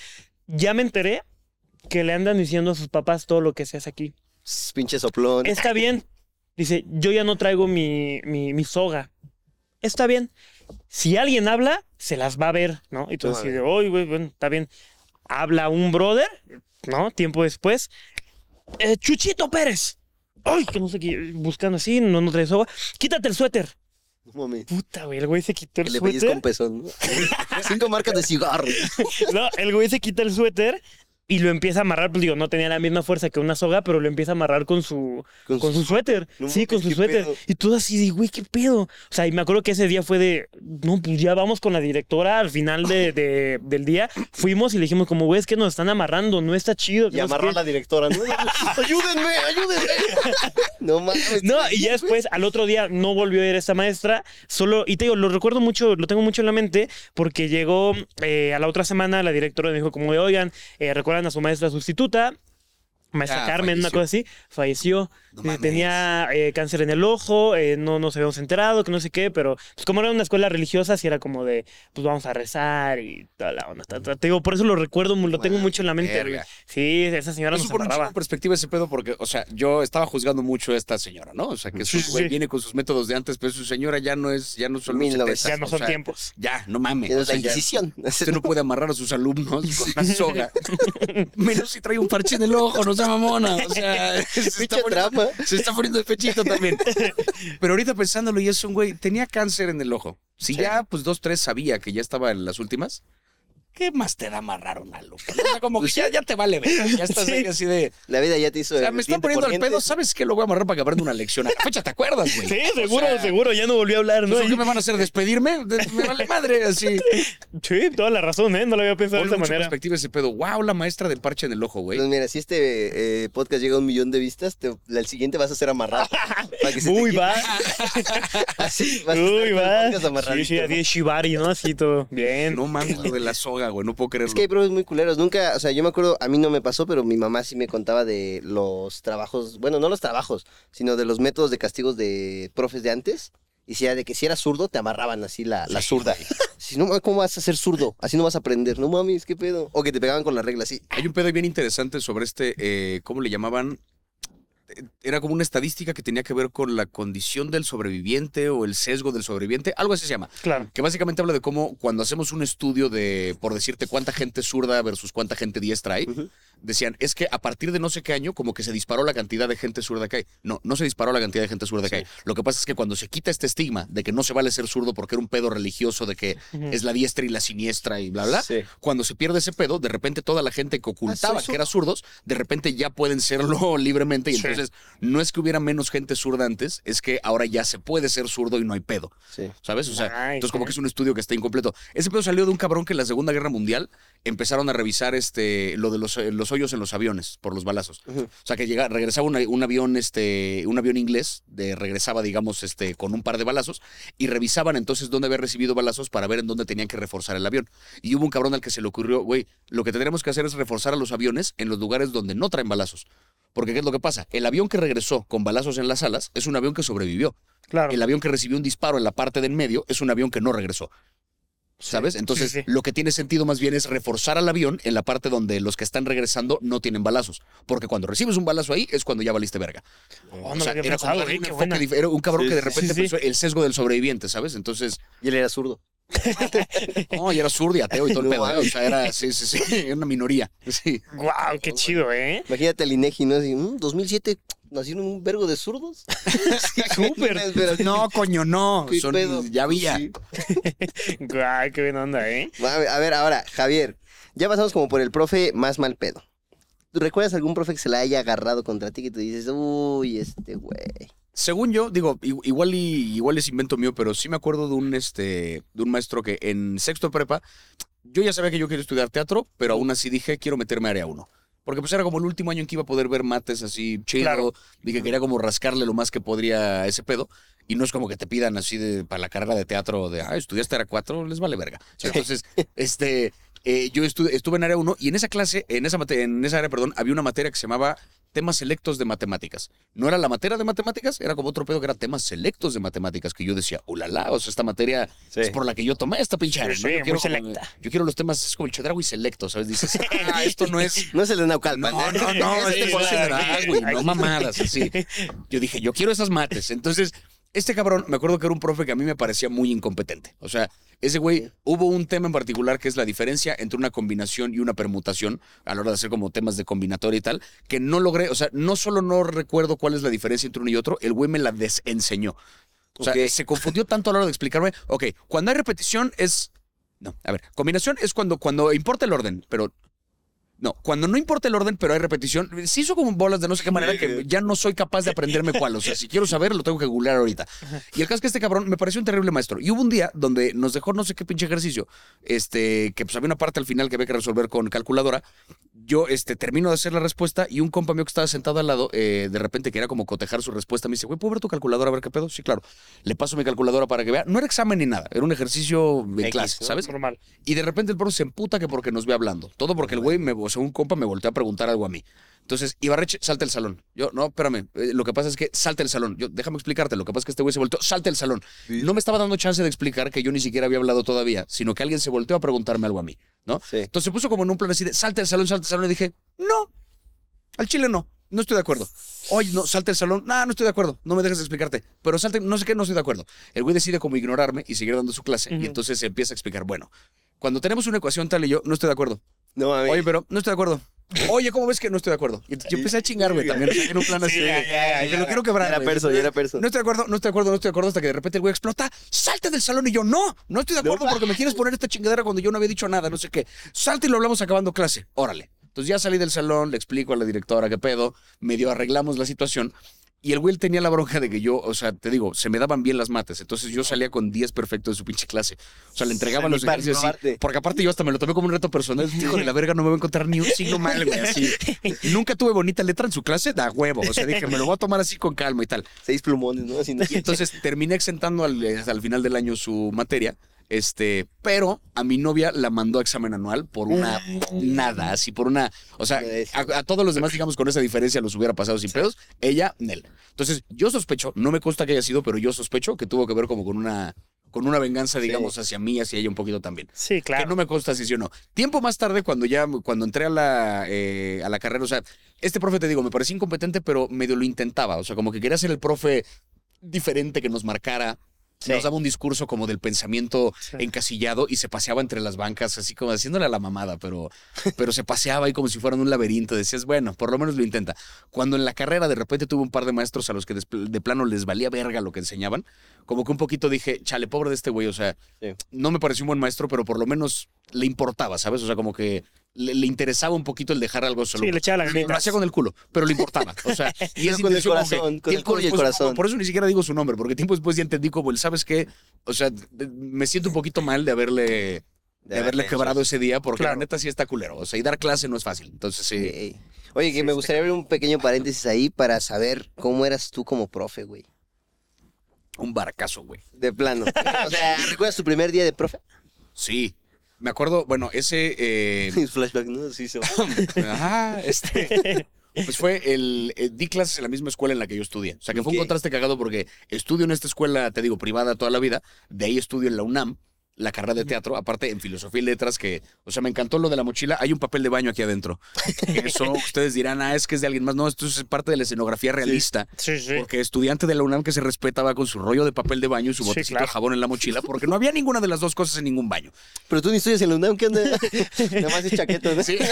ya me enteré que le andan diciendo a sus papás todo lo que se hace aquí. Pinche soplón. Está bien. Dice, yo ya no traigo mi, mi, mi soga. Está bien. Si alguien habla, se las va a ver, ¿no? Y tú No así mames. de, oye, güey, bueno, está bien. Habla un brother, ¿no? Tiempo después. "Eh, Chuchito Pérez. Ay, que no sé qué, buscando así, no, no trae soga. Quítate el suéter. No mames. Puta, güey, el güey se quitó el Que le suéter. un pezón. ¿no? Cinco marcas de cigarro. No, el güey se quita el suéter y lo empieza a amarrar. Pues digo, no tenía la misma fuerza que una soga, pero lo empieza a amarrar con su, Con con su suéter. No sí, con su suéter. pedo. Y todo así de, güey, ¿qué pedo? O sea, y me acuerdo que ese día fue de, no, pues ya vamos con la directora al final de, de- del día. Fuimos y le dijimos, como, güey, es que nos están amarrando, no está chido. Y amarró a qué". la directora. ¿no? ¡Ayúdenme! ¡Ayúdenme! No mames. No, y ya después, al otro día, no volvió a ir esta maestra. Solo, y te digo, lo recuerdo mucho, lo tengo mucho en la mente, porque llegó eh, a la otra semana la directora me dijo, como de, oigan, eh, recuerdan a su maestra sustituta. Maestra Ah, Carmen, una cosa así, falleció. No. Tenía eh, cáncer en el ojo, eh, no nos habíamos enterado, que no sé qué, pero pues como era una escuela religiosa, sí era como de, pues vamos a rezar y toda la onda. ta, ta. Te digo, por eso lo recuerdo, lo tengo mucho en la mente. verga. Sí, esa señora Eso nos pone un chingo amarraba. en perspectiva ese pedo porque, o sea, yo estaba juzgando mucho a esta señora, ¿no? O sea, que su sí, güey sí. viene con sus métodos de antes, pero su señora ya no es, ya no son los 1900. 70s, Ya no o son sea, tiempos. Ya, no mames. O sea, la ya- Inquisición. Usted no puede amarrar a sus alumnos con una soga. Menos si trae un parche en el ojo, no sea mamona. O sea, se está, Se está poniendo el pechito también. Pero ahorita pensándolo, y es un güey, tenía cáncer en el ojo. Si Sí. ya, pues dos, tres sabía que ya estaba en las últimas, ¿qué más te da amarrar un alumno? O sea, como que Pues ya, ya te vale ver. Ya estás Sí. ahí así de. La vida ya te hizo. O sea, el me están poniendo al pedo. ¿sabes qué? Lo voy a amarrar para que aprenda una lección. A la fecha, ¿te acuerdas, güey? Sí, O seguro, sea, seguro, ya no volvió a hablar, ¿no? ¿eso ¿Qué me van a hacer? ¿Despedirme? De- Me vale madre, así. Sí, toda la razón, ¿eh? No lo había pensado de Ponle esa mucha manera. perspectiva ese pedo. Wow, la maestra del parche en el ojo, güey. Pues mira, si este eh, podcast llega a un millón de vistas, te- el siguiente vas a ser amarrado. para que se Uy, va. Así, vas a estar Uy, con el va. Sí, sí, así de Shibari, ¿no? Así todo. Bien. No mames lo de la soga, güey. No puedo creerlo. Es que hay profes muy culeros. Nunca, o sea, yo me acuerdo, a mí no me pasó, pero mi mamá sí me contaba de los trabajos, bueno, no los trabajos, sino de los métodos de castigos de profes de antes. Y si era de que si eras zurdo, te amarraban así la, la zurda. Si no, ¿cómo vas a ser zurdo? Así no vas a aprender. No mames, qué pedo. O que te pegaban con la regla así. Hay un pedo bien interesante sobre este, eh, ¿cómo le llamaban? Era como una estadística que tenía que ver con la condición del sobreviviente o el sesgo del sobreviviente, algo así se llama. Claro. Que básicamente habla de cómo cuando hacemos un estudio de, por decirte, cuánta gente zurda versus cuánta gente diestra hay. Decían, es que a partir de no sé qué año, como que se disparó la cantidad de gente zurda que hay. No, no se disparó la cantidad de gente zurda que hay. Lo que pasa es que cuando se quita este estigma de que no se vale ser zurdo porque era un pedo religioso, de que es la diestra y la siniestra y bla, bla, Sí. cuando se pierde ese pedo, de repente toda la gente que ocultaba que eran zurdos, de repente ya pueden serlo libremente. Y Sí. entonces no es que hubiera menos gente zurda antes, es que ahora ya se puede ser zurdo y no hay pedo. Sí. ¿Sabes? O sea, entonces como que es un estudio que está incompleto. Ese pedo salió de un cabrón que en la Segunda Guerra Mundial empezaron a revisar este lo de los, eh, los hoyos en los aviones por los balazos. O sea, que llega, regresaba un, un avión, este, un avión inglés, de, regresaba, digamos, este, con un par de balazos, y revisaban entonces dónde había recibido balazos para ver en dónde tenían que reforzar el avión. Y hubo un cabrón al que se le ocurrió, güey, lo que tendremos que hacer es reforzar a los aviones en los lugares donde no traen balazos. Porque ¿qué es lo que pasa? El avión que regresó con balazos en las alas es un avión que sobrevivió. Claro. El avión que recibió un disparo en la parte de en medio es un avión que no regresó. ¿Sabes? Entonces, sí, sí. lo que tiene sentido más bien es reforzar al avión en la parte donde los que están regresando no tienen balazos. Porque cuando recibes un balazo ahí es cuando ya valiste verga. Oh, O no sea, era pensado, un enfoque dif- era un cabrón Sí, que de repente sí, sí. pensó el sesgo del sobreviviente, ¿sabes? Entonces, Y él era zurdo. no, y era zurdo y ateo y todo el No pedo. ¿eh? O sea, era, sí, sí, sí, era una minoría. Sí. Guau, qué chido, ¿eh? Imagínate el INEGI, ¿no? Así, "Mm, 2007, ¿nacieron un vergo de zurdos? Sí, Súper. No, coño, no. ¿Qué Son- pedo? ya había. Sí. Guau, qué buena onda, ¿eh? A ver, ahora, Javier, ya pasamos como por el profe más mal pedo. ¿Tú recuerdas algún profe que se la haya agarrado contra ti que tú dices, uy, este güey? Según yo, digo, igual y igual es invento mío, pero sí me acuerdo de un este de un maestro que en sexto de prepa yo ya sabía que yo quería estudiar teatro, pero aún así dije, quiero meterme a área 1. Porque pues era como el último año en que iba a poder ver mates así chido, Claro. que quería como rascarle lo más que podría a ese pedo. Y no es como que te pidan así de para la carrera de teatro de, ah, estudiaste área 4, les vale verga. Entonces, este, eh, yo estu- estuve en área 1 y en esa clase, en esa, mate- en esa área, perdón, había una materia que se llamaba temas selectos de matemáticas. No era la materia de matemáticas, era como otro pedo que era temas selectos de matemáticas, que yo decía, ulala, o sea, esta materia Sí. es por la que yo tomé esta pinche ¿no? sí, Yo quiero, como- selecta. yo quiero los temas, es como el chedraui selecto, ¿sabes? Dices, ah, esto no es... No es el de Naucalpan. No, ¿eh? no, no, Sí, este general, güey, no mamadas, así. Yo dije, yo quiero esas mates. Entonces, este cabrón, me acuerdo que era un profe que a mí me parecía muy incompetente. O sea, ese güey, hubo un tema en particular que es la diferencia entre una combinación y una permutación a la hora de hacer como temas de combinatoria y tal, que no logré, o sea, no solo no recuerdo cuál es la diferencia entre uno y otro, el güey me la desenseñó. O sea, se confundió tanto a la hora de explicarme, ok, cuando hay repetición es... No, a ver, combinación es cuando, cuando importa el orden, pero no, cuando no importa el orden, pero hay repetición, se hizo como bolas de no sé qué manera que ya no soy capaz de aprenderme cuál. O sea, si quiero saber, lo tengo que googlear ahorita. Y el caso es que este cabrón me pareció un terrible maestro. Y hubo un día donde nos dejó no sé qué pinche ejercicio, este, que pues había una parte al final que había que resolver con calculadora. Yo este, termino de hacer la respuesta y un compa mío que estaba sentado al lado, eh, de repente quería como cotejar su respuesta. Me dice, güey, ¿puedo ver tu calculadora a ver qué pedo? Sí, claro. Le paso mi calculadora para que vea. No era examen ni nada, era un ejercicio de X, clase. ¿sabes? Normal. Y de repente el profe se emputa que porque nos ve hablando. Todo porque el güey, me, sea, un compa me volteó a preguntar algo a mí. Entonces, Ibarreche, salta el salón. Yo, no, espérame. eh, lo que pasa es que salta el salón. Yo, déjame explicarte. Lo que pasa es que este güey se volteó, salta el salón. No me estaba dando chance de explicar que yo ni siquiera había hablado todavía, sino que alguien se volteó a preguntarme algo a mí, ¿no? Sí. Entonces se puso como en un plan así de salta el salón, salta el salón. Y dije, no, al chile no, no estoy de acuerdo. Oye, no, salta el salón, no, no estoy de acuerdo, no me dejes explicarte. Pero salte, no sé qué, no estoy de acuerdo. El güey decide como ignorarme y seguir dando su clase. Y entonces se empieza a explicar, bueno, cuando tenemos una ecuación tal y yo, no estoy de acuerdo. No mames. Oye, pero no estoy de acuerdo. Oye, ¿cómo ves que no estoy de acuerdo? Y yo empecé a chingarme también, o sea, en un plan así. Sí, ya, ya, que lo quiero quebrar. Era güey. perso, ya era perso. No estoy de acuerdo, no estoy de acuerdo, no estoy de acuerdo, hasta que de repente el güey explota. ¡Salte del salón! Y yo, no, no estoy de acuerdo porque me quieres poner esta chingadera cuando yo no había dicho nada, no sé qué. Salte y lo hablamos acabando clase. Órale. Entonces ya salí del salón, le explico a la directora qué pedo, medio arreglamos la situación. Y el güey tenía la bronca de que yo, o sea, te digo, se me daban bien las mates. Entonces yo salía con 10 perfectos de su pinche clase. O sea, le entregaba Ni los ejercicios así. Porque aparte yo hasta me lo tomé como un reto personal. Hijo de la verga, no me voy a encontrar ni un signo mal, güey. Así. Nunca tuve bonita letra en su clase, da huevo. O sea, dije, me lo voy a tomar así con calma y tal. Seis plumones, ¿no? Así, Y entonces terminé exentando al, eh, el final del año su materia. Este, pero a mi novia la mandó a examen anual por una nada, así por una, o sea, a, a todos los demás, digamos, con esa diferencia los hubiera pasado sin pedos, ella, Nel. Entonces, yo sospecho, no me consta que haya sido, pero yo sospecho que tuvo que ver como con una, con una venganza, digamos, hacia mí, hacia ella un poquito también. Sí, Que claro. no me consta si sí o no. Tiempo más tarde, cuando ya, cuando entré a la, eh, a la carrera, o sea, este profe, te digo, me parecía incompetente, pero medio lo intentaba. O sea, como que quería ser el profe diferente que nos marcara. Sí. Nos daba un discurso como del pensamiento Sí. encasillado y se paseaba entre las bancas, así como haciéndole a la mamada, pero, pero se paseaba ahí como si fueran un laberinto. Decías, bueno, por lo menos lo intenta. Cuando en la carrera de repente tuve un par de maestros a los que de plano les valía verga lo que enseñaban, como que un poquito dije, chale, pobre de este güey, o sea, Sí. no me pareció un buen maestro, pero por lo menos le importaba, ¿sabes? O sea, como que le, le interesaba un poquito el dejar algo solo. Sí, le echaba la Lo hacía con el culo, pero le importaba. O sea, y es con el que corazón, con el tiempo culo y el después- corazón. Por eso ni siquiera digo su nombre, porque tiempo después ya entendí como el, ¿sabes qué? O sea, me siento un poquito mal de haberle, de haberle haberle quebrado ese día, porque Claro. la neta sí está culero. O sea, y dar clase no es fácil. Entonces, sí. Oye, que me gustaría abrir un pequeño paréntesis ahí para saber cómo eras tú como profe, güey. Un barcazo, güey. De plano. O sea, ¿recuerdas tu primer día de profe? Sí. Me acuerdo, bueno, ese. eh, Flashback, ¿no? Sí, se va. Ajá, este. Pues fue el. eh, di clases en la misma escuela en la que yo estudié. O sea, que fue un contraste cagado porque estudio en esta escuela, te digo, privada toda la vida. De ahí estudio en la UNAM, la carrera de teatro, aparte en filosofía y letras, que, o sea, me encantó lo de la mochila. Hay un papel de baño aquí adentro. Que Eso ustedes dirán, ah, es que es de alguien más. No, esto es parte de la escenografía realista. Sí, sí. Porque estudiante de la UNAM que se respeta va con su rollo de papel de baño y su Sí, botecito claro. de jabón en la mochila, porque no había ninguna de las dos cosas en ningún baño. Pero tú ni estudias en la UNAM, ¿qué onda? Nada más es chaqueto, ¿no? Sí.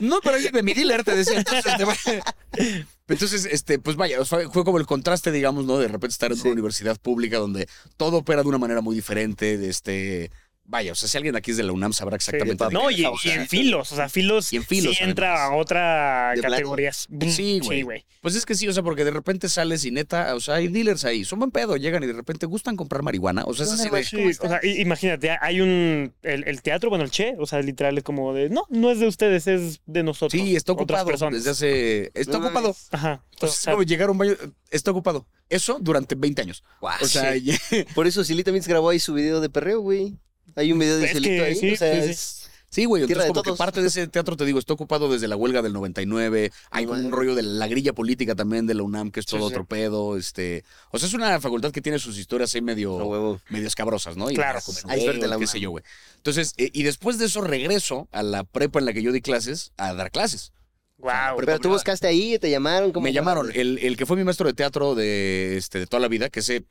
No, pero ahí vive mi dealer, te decía. Entonces, este, entonces, este, pues vaya, fue, fue como el contraste, digamos, ¿no? De repente estar en Sí. una universidad pública donde todo opera de una manera muy diferente, de este, vaya, o sea, si alguien aquí es de la UNAM sabrá exactamente. Sí, de No, qué y, en filos, o sea, filos, Y en filos, sí entra además. a otra categoría. Sí, güey. Pues es que sí, o sea, porque de repente sales y neta, o sea, hay dealers ahí, son buen pedo, llegan y de repente gustan comprar marihuana. O sea, es así de. Sí, o sea, imagínate, hay un. El, el teatro, bueno, el Che, o sea, literal es como de. No, no es de ustedes, es de nosotros. Sí, está otras ocupado personas. desde hace. Está No ocupado. Ajá. O sea, como llegar a un baño. Está ocupado. Eso durante 20 años. Guau, O sea, sí. Por eso Silly también se grabó ahí su video de perreo, güey. Hay un video de ahí. sí, o sea, sí, sí. es- Sí, güey, entonces como que parte de ese teatro, te digo, está ocupado desde la huelga del 99, hay como un rollo de la grilla política también de la UNAM, que es todo Sí, sí. otro pedo, este... O sea, es una facultad que tiene sus historias ahí medio, medio escabrosas, ¿no? Y Claro. Hay suerte la qué sé yo, güey. Entonces, eh, y después de eso regreso a la prepa en la que yo di clases, a dar clases. Wow. Pero tú buscaste ahí, te llamaron. ¿cómo Me llamaron, el, el que fue mi maestro de teatro de, este, de toda la vida, que ese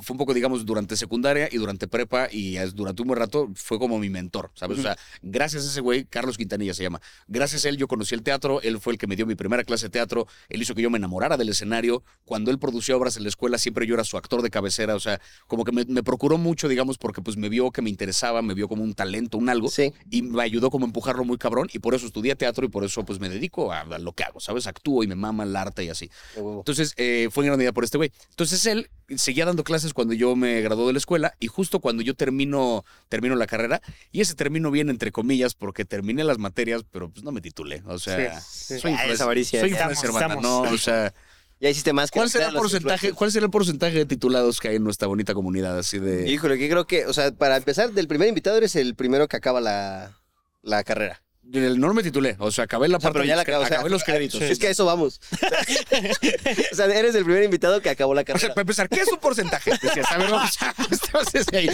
fue un poco, digamos, durante secundaria y durante prepa y durante un buen rato fue como mi mentor, ¿sabes? O sea, gracias a ese güey, Carlos Quintanilla se llama, gracias a él yo conocí el teatro, él fue el que me dio mi primera clase de teatro, él hizo que yo me enamorara del escenario, cuando él producía obras en la escuela siempre yo era su actor de cabecera, o sea, como que me, me procuró mucho, digamos, porque pues me vio que me interesaba, me vio como un talento, un algo, Sí. y me ayudó como a empujarlo muy cabrón y por eso estudié teatro y por eso pues me dedico a, a lo que hago, ¿sabes? Actúo y me mama el arte y así. Entonces, eh, fue en gran medida por este güey. Entonces, él seguía dando clases cuando yo me gradué de la escuela y justo cuando yo termino, termino la carrera, y ese termino bien entre comillas porque terminé las materias, pero pues no me titulé. O sea, Sí, sí. soy Ah, influencer. esa avaricia. Soy influencer, estamos. no, o sea, Ya hiciste más que ¿cuál será el porcentaje, cuál será el porcentaje de titulados que hay en nuestra bonita comunidad así de Híjole, que creo que, o sea, para empezar, del primer invitado eres el primero que acaba la, la carrera. No me titulé, o sea, acabé la O sea, parte pero ya de la o sea, acabé los créditos. sí. Es que a eso vamos. o sea, eres el primer invitado que acabó la O sea, carrera. para empezar, ¿qué es un porcentaje? Decías, a ver, vamos a, ahí.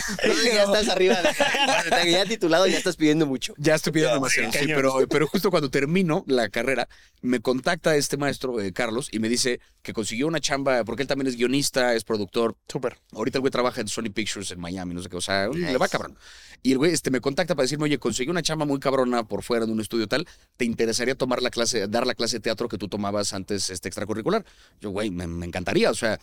Ya estás arriba. de- Ya titulado, ya estás pidiendo mucho. Ya estoy pidiendo demasiado, sí, pero, pero justo cuando termino la carrera, me contacta este maestro, eh, Carlos, y me dice que consiguió una chamba, porque él también es guionista, es productor. Súper. Ahorita el güey trabaja en Sony Pictures en Miami, no sé qué, o sea, le va cabrón. Y el güey este, me contacta para decirme, oye, conseguí una chamba muy cabrona por fuera de un estudio tal, ¿te interesaría tomar la clase, dar la clase de teatro que tú tomabas antes este extracurricular? Yo, güey, me, me encantaría, o sea,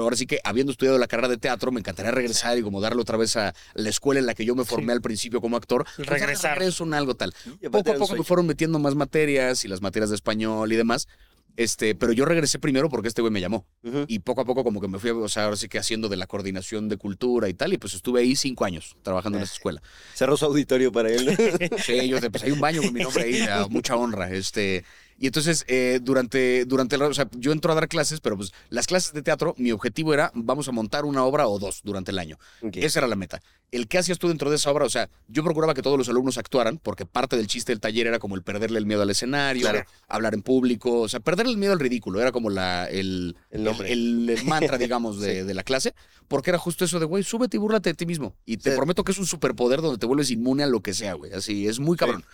ahora sí que habiendo estudiado la carrera de teatro, me encantaría regresar y como darle otra vez a la escuela en la que yo me formé al principio como actor. Pues, Regresar. Regreso en algo tal. Poco a un poco me fueron metiendo más materias y las materias de español y demás. Este, pero yo regresé primero porque este güey me llamó. Y poco a poco como que me fui, o sea, ahora sí que haciendo de la coordinación de cultura y tal. Y pues estuve ahí cinco años trabajando en esa escuela. Cerró su auditorio para él. Sí, yo pues hay un baño con mi nombre ahí, a mucha honra. Este, y entonces, eh, durante, durante el, o sea, yo entro a dar clases, pero pues las clases de teatro, mi objetivo era, vamos a montar una obra o dos durante el año. Esa era la meta. El que hacías tú dentro de esa obra, o sea, yo procuraba que todos los alumnos actuaran, porque parte del chiste del taller era como el perderle el miedo al escenario, Claro. hablar en público, o sea, perderle el miedo al ridículo, era como la, el, El nombre. el- el mantra, digamos, de, de la clase, porque era justo eso de, güey, súbete y búrrate de ti mismo. Y te Sí. prometo que es un superpoder donde te vuelves inmune a lo que sea, güey. Así, es muy cabrón.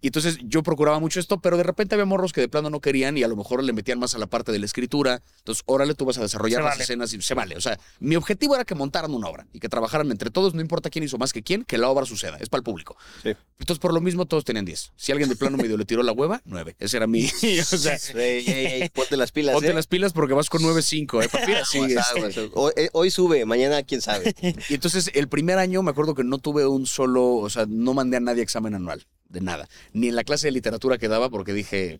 Y entonces yo procuraba mucho esto, pero de repente había morros que de plano no querían y a lo mejor le metían más a la parte de la escritura. Entonces, órale, tú vas a desarrollar Se las vale. escenas y se vale. O sea, mi objetivo era que montaran una obra y que trabajaran entre todos, no importa quién hizo más que quién, que la obra suceda. Es para el público. Sí. Entonces, por lo mismo, todos tenían 10. Si alguien de plano medio le tiró la hueva, 9. Ese era mi. o sea, Ey, ey, ey, ponte las pilas. ponte ¿eh? las pilas porque vas con 9-5, ¿eh? Sí, este. Hoy, eh, hoy sube, mañana quién sabe. Y entonces el primer año me acuerdo que no tuve un solo, o sea, no mandé a nadie examen anual, de nada. Ni en la clase de literatura que daba porque dije,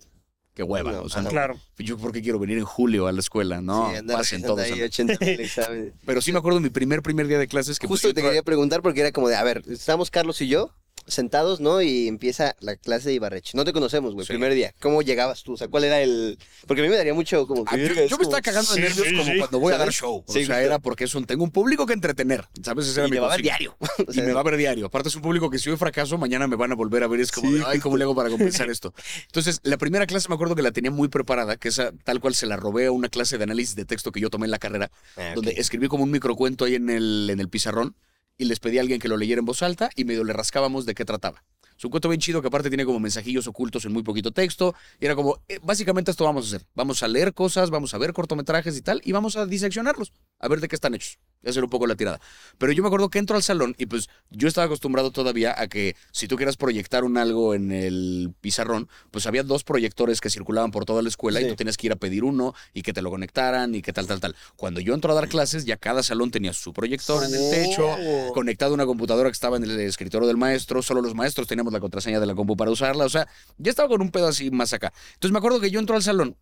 qué hueva. No, o sea, no, Claro. yo por qué quiero venir en julio a la escuela, no, Sí, andar pasen todos. ahí hombre. 80 mil exámenes. Pero sí me acuerdo de mi primer, primer día de clases que Justo pues, te yo quería preguntar porque era como de, a ver, estamos Carlos y yo sentados, ¿no? Y empieza la clase de Ibarreche. No te conocemos, güey, Sí. primer día. ¿Cómo llegabas tú? O sea, ¿cuál era el...? Porque a mí me daría mucho como... Ah, yo, yo me estaba cagando de Sí, nervios sí, como sí. cuando voy a dar show. Sí, o sea, era porque es un, tengo un público que entretener. ¿Sabes? Ese era Y mi me va a ver diario. O Y me va a ver diario. Aparte es un público que si hoy fracaso, mañana me van a volver a ver. Es como, ay, ¿cómo le hago para compensar esto? Entonces, la primera clase me acuerdo que la tenía muy preparada, que esa tal cual se la robé a una clase de análisis de texto que yo tomé en la carrera, Ah, donde escribí como un microcuento ahí en el, en el pizarrón y les pedí a alguien que lo leyera en voz alta y medio le rascábamos de qué trataba. Es un cuento bien chido que aparte tiene como mensajillos ocultos en muy poquito texto. Y era como, eh, básicamente esto vamos a hacer. Vamos a leer cosas, vamos a ver cortometrajes y tal, y vamos a diseccionarlos. A ver de qué están hechos. Esa era un poco la tirada. Pero yo me acuerdo que entro al salón y pues yo estaba acostumbrado todavía a que si tú quieras proyectar un algo en el pizarrón, pues había dos proyectores que circulaban por toda la escuela y tú tenías que ir a pedir uno y que te lo conectaran y que tal, tal, tal. Cuando yo entro a dar clases, ya cada salón tenía su proyector en el techo, conectado a una computadora que estaba en el escritorio del maestro, solo los maestros teníamos la contraseña de la compu para usarla, o sea, ya estaba con un pedo así más acá. Entonces me acuerdo que yo entro al salón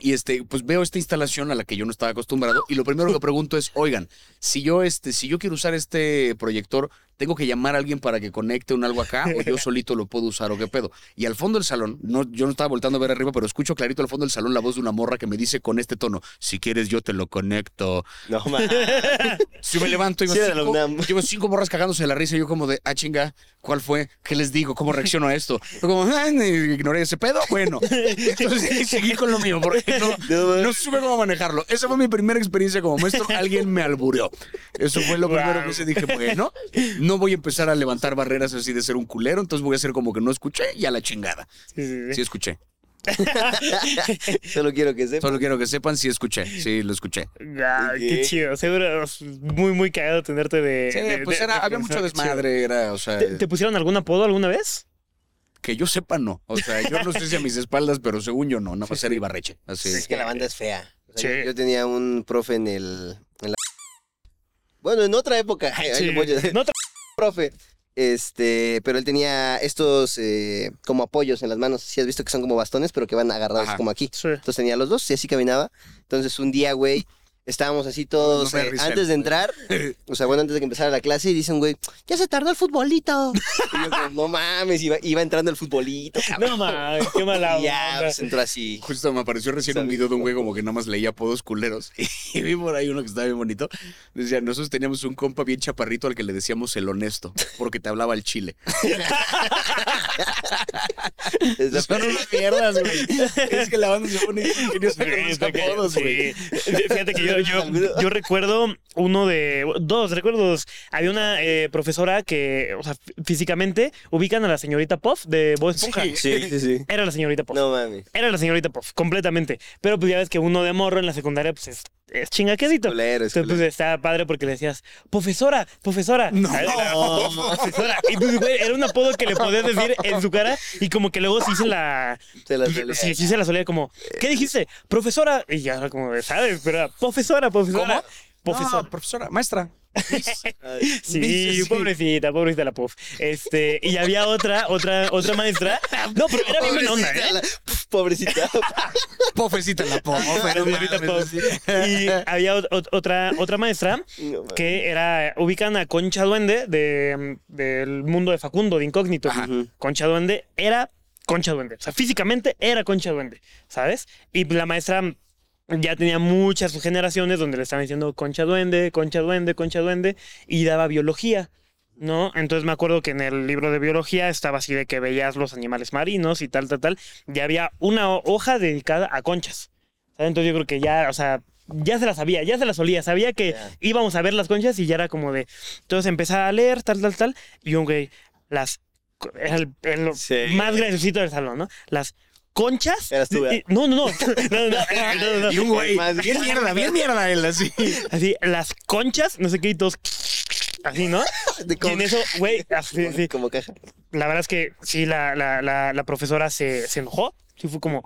y este, pues veo esta instalación a la que yo no estaba acostumbrado y lo primero que pregunto es, oigan, si yo este, si yo quiero usar este proyector, tengo que llamar a alguien para que conecte un algo acá o yo solito lo puedo usar o qué pedo. Y al fondo del salón, no, yo no estaba voltando a ver arriba, pero escucho clarito al fondo del salón la voz de una morra que me dice con este tono, si quieres yo te lo conecto. No, man. Si me levanto y Sí, era la cinco, llevo cinco morras cagándose de la risa y yo como de, ah, chinga, ¿cuál fue? ¿Qué les digo? ¿Cómo reacciono a esto? Yo como, ah, ignoré ese pedo, bueno. Entonces seguí con lo mío porque no, supe cómo manejarlo. Esa fue mi primera experiencia como maestro. Alguien me albureó. Eso fue lo primero que hice. Dije, bueno, no voy a empezar a levantar barreras así de ser un culero, entonces voy a hacer como que no escuché y a la chingada. Sí, sí, sí. Sí escuché. Solo quiero que sepa. Solo quiero que sepan, sí escuché. Sí, lo escuché. Ah, qué Ok. chido. Seguro muy, muy cagado tenerte de. Sí, de- pues de- era, de había mucho. Qué desmadre, era, o sea... ¿Te, te pusieron algún apodo alguna vez? Que yo sepa, no. O sea, yo no sé si a mis espaldas, pero según yo no. Nada más era Ibarreche. Así. Es que la banda es fea. O sea, Sí. yo, yo tenía un profe en el. en la- Bueno, en otra época. ahí Sí. le voy a- No tra- profe. Este, pero él tenía estos eh, como apoyos en las manos. Si has visto que son como bastones, pero que van agarrados Ajá. como aquí. Sí. Entonces tenía los dos y así caminaba. Entonces un día, güey, estábamos así todos No eh, antes de entrar. O sea, bueno, antes de que empezara la clase y dicen, güey, ya se tardó el futbolito. Y yo como, no mames, iba, iba entrando el futbolito. cabrón. No mames, qué mala Y ya, onda. pues entró así. Justo me apareció recién un video de un güey como que nada más leía apodos culeros. Y vi por ahí uno que estaba bien bonito. Decía, nosotros teníamos un compa bien chaparrito al que le decíamos el honesto, porque te hablaba el chile. Son unas mierdas, güey. Es que la banda se pone bien ingeniosa con los apodos, güey. sí. Fíjate que yo, yo, yo recuerdo uno de. Dos, recuerdo dos. Había una eh, profesora que, o sea, fí- físicamente ubican a la señorita Puff de Bob Esponja. Sí. Sí, sí, sí. Era la señorita Puff. No mames. Era la señorita Puff, completamente. Pero pues ya ves que uno de morro en la secundaria, pues es, es chingaquedito. Culero, es Entonces, pues estaba padre porque le decías, profesora, profesora. No. Profesora. Y pues, güey, era un apodo que le podías decir en su cara y como que luego sí se la. Se la pues, solía. sí, sí se la solía como, ¿qué dijiste? Profesora. Y ya era como, ¿sabes? Pero era, profesora, profesora. Profesora. No, profesora, maestra. Sí, pobrecita, pobrecita la puff. Este, y había otra, otra, otra maestra. No, pero era bien buena onda, Pobrecita, ¿eh? la- Pobrecita. Pofecita la Puff. Y había ot- ot- otra, otra maestra No que era, ubican a Concha Duende de, del mundo de Facundo, de Incógnito. Ajá. Concha Duende era Concha Duende. O sea, físicamente era Concha Duende, ¿sabes? Y la maestra ya tenía muchas generaciones donde le estaban diciendo Concha Duende, Concha Duende, Concha Duende, y daba biología. ¿No? Entonces me acuerdo que en el libro de biología estaba así de que veías los animales marinos y tal, tal, tal. Y había una ho- hoja dedicada a conchas. ¿sabes? Entonces yo creo que ya, o sea, ya se la sabía, ya se la solía. Sabía que Ya. íbamos a ver las conchas y ya era como de. Entonces empezaba a leer, tal, tal, tal. Y un güey, las. El, el Sí. más graciosito del salón, ¿no? Las conchas. Eras tú, No, no, no. No, no, no, no, no. Y un güey, Más- bien mierda, bien mierda él, así. Así, las conchas, no sé qué, y todos. Así, ¿no? De Y en eso, güey, así, así. Como caja. La verdad es que sí, la, la, la, la profesora se, se enojó. Sí, fue como,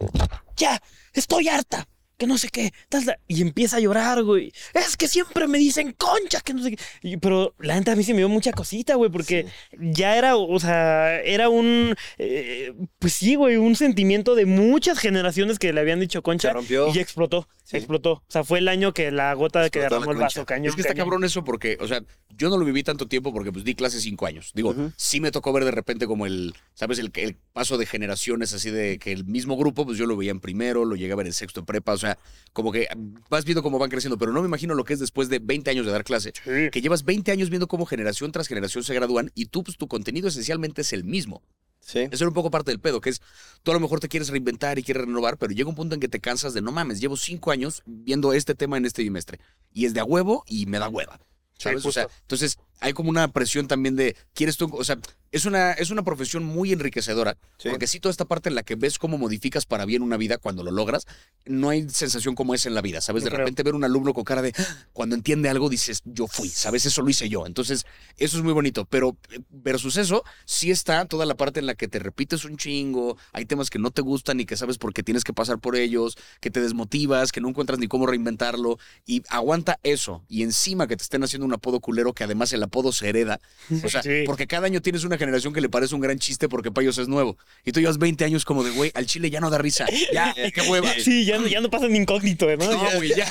ya, estoy harta. Que no sé qué. tal, tal", Y empieza a llorar, güey. Es que siempre me dicen concha, que no sé qué. Y- pero la neta a mí se me dio mucha cosita, güey, porque ya era, o sea, era un. eh, pues sí, güey, un sentimiento de muchas generaciones que le habían dicho concha. Se rompió. Y explotó. Sí. Explotó. O sea, fue el año que la gota que Explotó derramó la el vaso, cañón. Es que está cañón. cabrón eso porque, o sea, yo no lo viví tanto tiempo porque pues di clase cinco años. Digo, sí me tocó ver de repente como el, ¿sabes? El, el paso de generaciones así de que el mismo grupo, pues yo lo veía en primero, lo llegué a ver en sexto de prepa, o sea, como que vas viendo cómo van creciendo, pero no me imagino lo que es después de 20 años de dar clase. Sí. Que llevas 20 años viendo cómo generación tras generación se gradúan y tú, pues tu contenido esencialmente es el mismo. Sí. Eso era un poco parte del pedo, que es, tú a lo mejor te quieres reinventar y quieres renovar, pero llega un punto en que te cansas de, no mames, llevo cinco años viendo este tema en este bimestre. Y es de a huevo y me da hueva. ¿Sabes? o sea, entonces hay como una presión también de, ¿quieres tú? O sea, es una, es una profesión muy enriquecedora, Sí. porque sí, toda esta parte en la que ves cómo modificas para bien una vida cuando lo logras, no hay sensación como esa en la vida, ¿sabes? De creo. repente ver un alumno con cara de, "Ah", cuando entiende algo, dices, yo fui, ¿sabes? Eso lo hice yo. Entonces, eso es muy bonito, pero eh, versus eso, sí está toda la parte en la que te repites un chingo, hay temas que no te gustan y que sabes por qué tienes que pasar por ellos, que te desmotivas, que no encuentras ni cómo reinventarlo, y aguanta eso, y encima que te estén haciendo un apodo culero, que además el apodo se hereda, o sea, Sí. porque cada año tienes una generación que le parece un gran chiste porque Payos es nuevo, y tú llevas 20 años como de, güey, al chile ya no da risa, ya, qué hueva. Sí, ya, no- ya no pasa en incógnito, ¿no? No, güey, ya.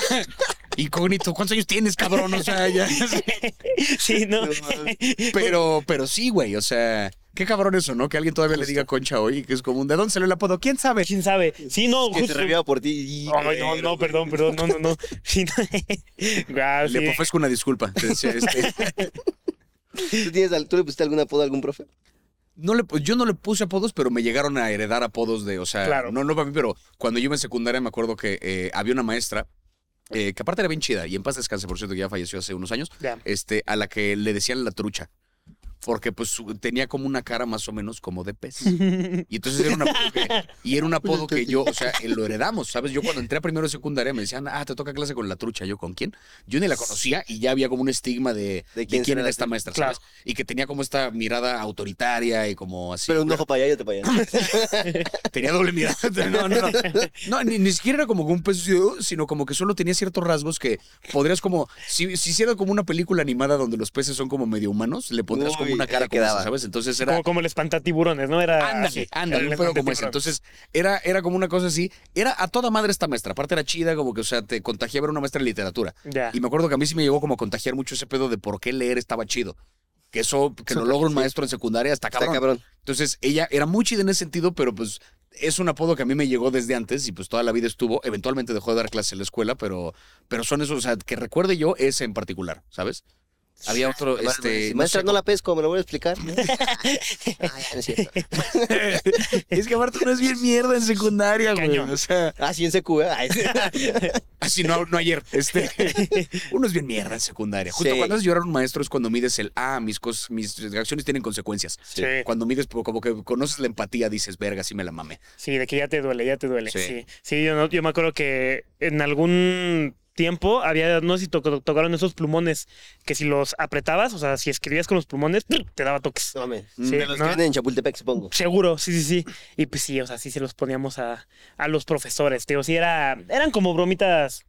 Incógnito, ¿cuántos años tienes, cabrón? O sea, ya. Sí, no. Pero, pero sí, güey, o sea, qué cabrón eso, ¿no? Que alguien todavía le diga concha hoy, que es común. ¿De dónde salió el apodo? ¿Quién sabe? ¿Quién sabe? Sí, no, Que se justo. reviva por ti. Ay, no, no, perdón, perdón, no, no, no. Sí, no. Guau, Le sí. ofrezco una disculpa. Este, este, ¿Tú, tienes, al- ¿Tú le pusiste algún apodo a algún profe? no le, yo no le puse apodos, pero me llegaron a heredar apodos de, o sea, Claro. no, no para mí, pero cuando yo iba en secundaria me acuerdo que eh, había una maestra eh, que aparte era bien chida y en paz descanse, por cierto, que ya falleció hace unos años, Ya. este, a la que le decían la trucha. Porque pues tenía como una cara más o menos como de pez. Y entonces era un apodo que, y era un apodo que yo, o sea, eh, lo heredamos, ¿sabes? Yo cuando entré a primero de secundaria me decían, ah, te toca clase con la trucha. Yo, ¿con quién? Yo ni la conocía y ya había como un estigma de, ¿De de quién será era esta maestra, Claro. ¿sabes? Y que tenía como esta mirada autoritaria y como así. Pero un ojo para allá y otro para allá. Tenía doble mirada. No, no, no. No, ni, ni siquiera era como un pez, sino como que solo tenía ciertos rasgos que podrías como, si, si hiciera como una película animada donde los peces son como medio humanos, le pondrías como una cara esa, quedaba. ¿sabes? Entonces era... Como, como el espantatiburones, ¿no? Era. Ándale, así, ándale, era pedo como ese. Entonces, era, era como una cosa así. Era a toda madre esta maestra. Aparte era chida, como que, o sea, te contagiaba, era una maestra de literatura. Ya. Y me acuerdo que a mí sí me llegó como a contagiar mucho ese pedo de por qué leer estaba chido. Que eso, que lo logra un maestro en secundaria, está Está cabrón. cabrón. Entonces, ella era muy chida en ese sentido, pero pues es un apodo que a mí me llegó desde antes y pues toda la vida estuvo. Eventualmente dejó de dar clases en la escuela, pero, pero son esos, o sea, que recuerde yo ese en particular, ¿sabes? Había otro, este... no Maestra, sé no la pesco, me lo voy a explicar. Ay, no es cierto. Es que aparte uno es bien mierda en secundaria, güey. O sea, Ah, sí, en secu, ¿eh? Así no, no ayer. Este, uno es bien mierda en secundaria. Justo Sí. cuando haces llorar a un maestro es cuando mides el, ah, mis, cos- mis reacciones tienen consecuencias. Sí. Cuando mides, como que conoces la empatía, dices, verga, sí me la mamé. Sí, de que ya te duele, ya te duele. Sí. Sí, sí, yo, no- yo me acuerdo que en algún tiempo había, no sé si to- tocaron esos plumones que si los apretabas, o sea, si escribías con los plumones, te daba toques. No mames. Sí, De los ¿no? que en Chapultepec, supongo. Seguro, sí, sí, sí. Y pues sí, o sea, sí se los poníamos a, a los profesores, tío. Sí, era, eran como bromitas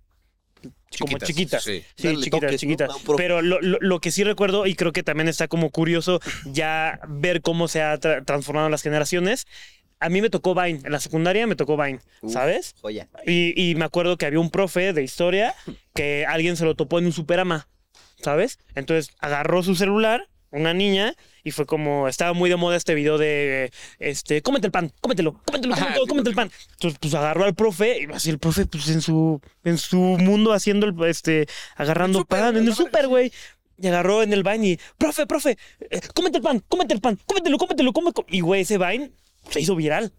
como Chiquitas, chiquitas. sí. Chiquitas, chiquitas. Pero lo, lo- lo que sí recuerdo, y creo que también está como curioso ya ver cómo se ha tra- transformado las generaciones. A mí me tocó Vine, en la secundaria me tocó Vine, Uf. ¿sabes? Joya. Y, y me acuerdo que había un profe de historia que alguien se lo topó en un superama, ¿sabes? Entonces agarró su celular, una niña, y fue como, estaba muy de moda este video de, este, cómete el pan, cómetelo, cómetelo, Ajá, cómetelo, sí, cómete el pan. Entonces, pues agarró al profe, y así el profe, pues en su, en su mundo haciendo, el, este, agarrando El pan, en el súper, madre, güey. Y agarró en el Vine y, profe, profe, eh, cómete el pan, cómete el pan, cómetelo, cómetelo, cómetelo. Y, güey, ese Vine se hizo viral.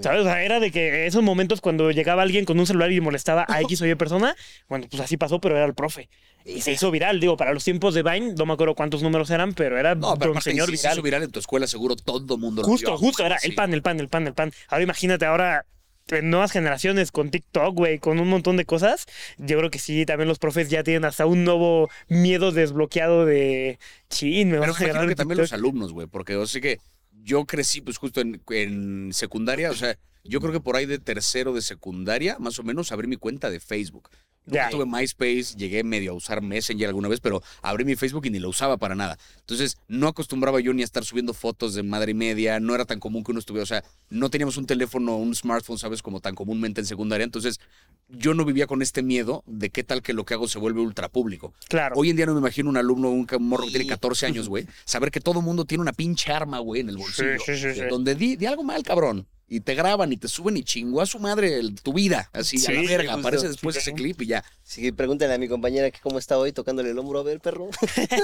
¿Sabes? O sea, era de que esos momentos cuando llegaba alguien con un celular y molestaba a X o Y persona, bueno, pues así pasó, pero era el profe. Y se hizo viral, digo, para los tiempos de Vine, no me acuerdo cuántos números eran, pero era No, pero aparte, señor si se viral. hizo viral en tu escuela, seguro todo mundo lo Justo, vio. justo, era Sí. el pan, el pan, el pan, el pan. Ahora imagínate, ahora en nuevas generaciones con TikTok, güey, con un montón de cosas, yo creo que sí, también los profes ya tienen hasta un nuevo miedo desbloqueado de, chin, me Pero vas a ganar que también los TikTok". alumnos, güey, porque o sea que yo crecí pues justo en, en secundaria, o sea, yo creo que por ahí de tercero de secundaria, más o menos, abrí mi cuenta de Facebook. Nunca Ya. tuve MySpace, llegué medio a usar Messenger alguna vez, pero abrí mi Facebook y ni lo usaba para nada. Entonces, no acostumbraba yo ni a estar subiendo fotos de madre y media, no era tan común que uno estuviera, o sea, no teníamos un teléfono, un smartphone, ¿sabes? Como tan comúnmente en secundaria. Entonces, yo no vivía con este miedo de qué tal que lo que hago se vuelve ultra público. Claro. Hoy en día no me imagino un alumno, un morro que tiene Sí. 14 años, güey, saber que todo el mundo tiene una pinche arma, güey, en el bolsillo. sí, sí, sí. Donde di, di algo mal, cabrón. Y te graban y te suben y chingó a su madre el- tu vida. Así, a Sí, la verga. justo. Aparece después Sí, ese clip y ya. Sí, pregúntale a mi compañera que cómo está hoy tocándole el hombro. A ver, perro.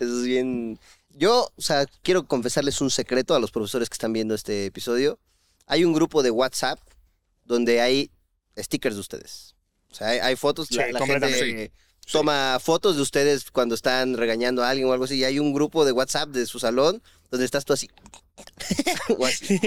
Eso es bien. Yo, o sea, quiero confesarles un secreto a los profesores que están viendo este episodio. Hay un grupo de WhatsApp donde hay stickers de ustedes. O sea, hay, hay fotos. la, Sí, la completamente. gente toma fotos de ustedes cuando están regañando a alguien o algo así. Y hay un grupo de WhatsApp de su salón donde estás tú así. O así.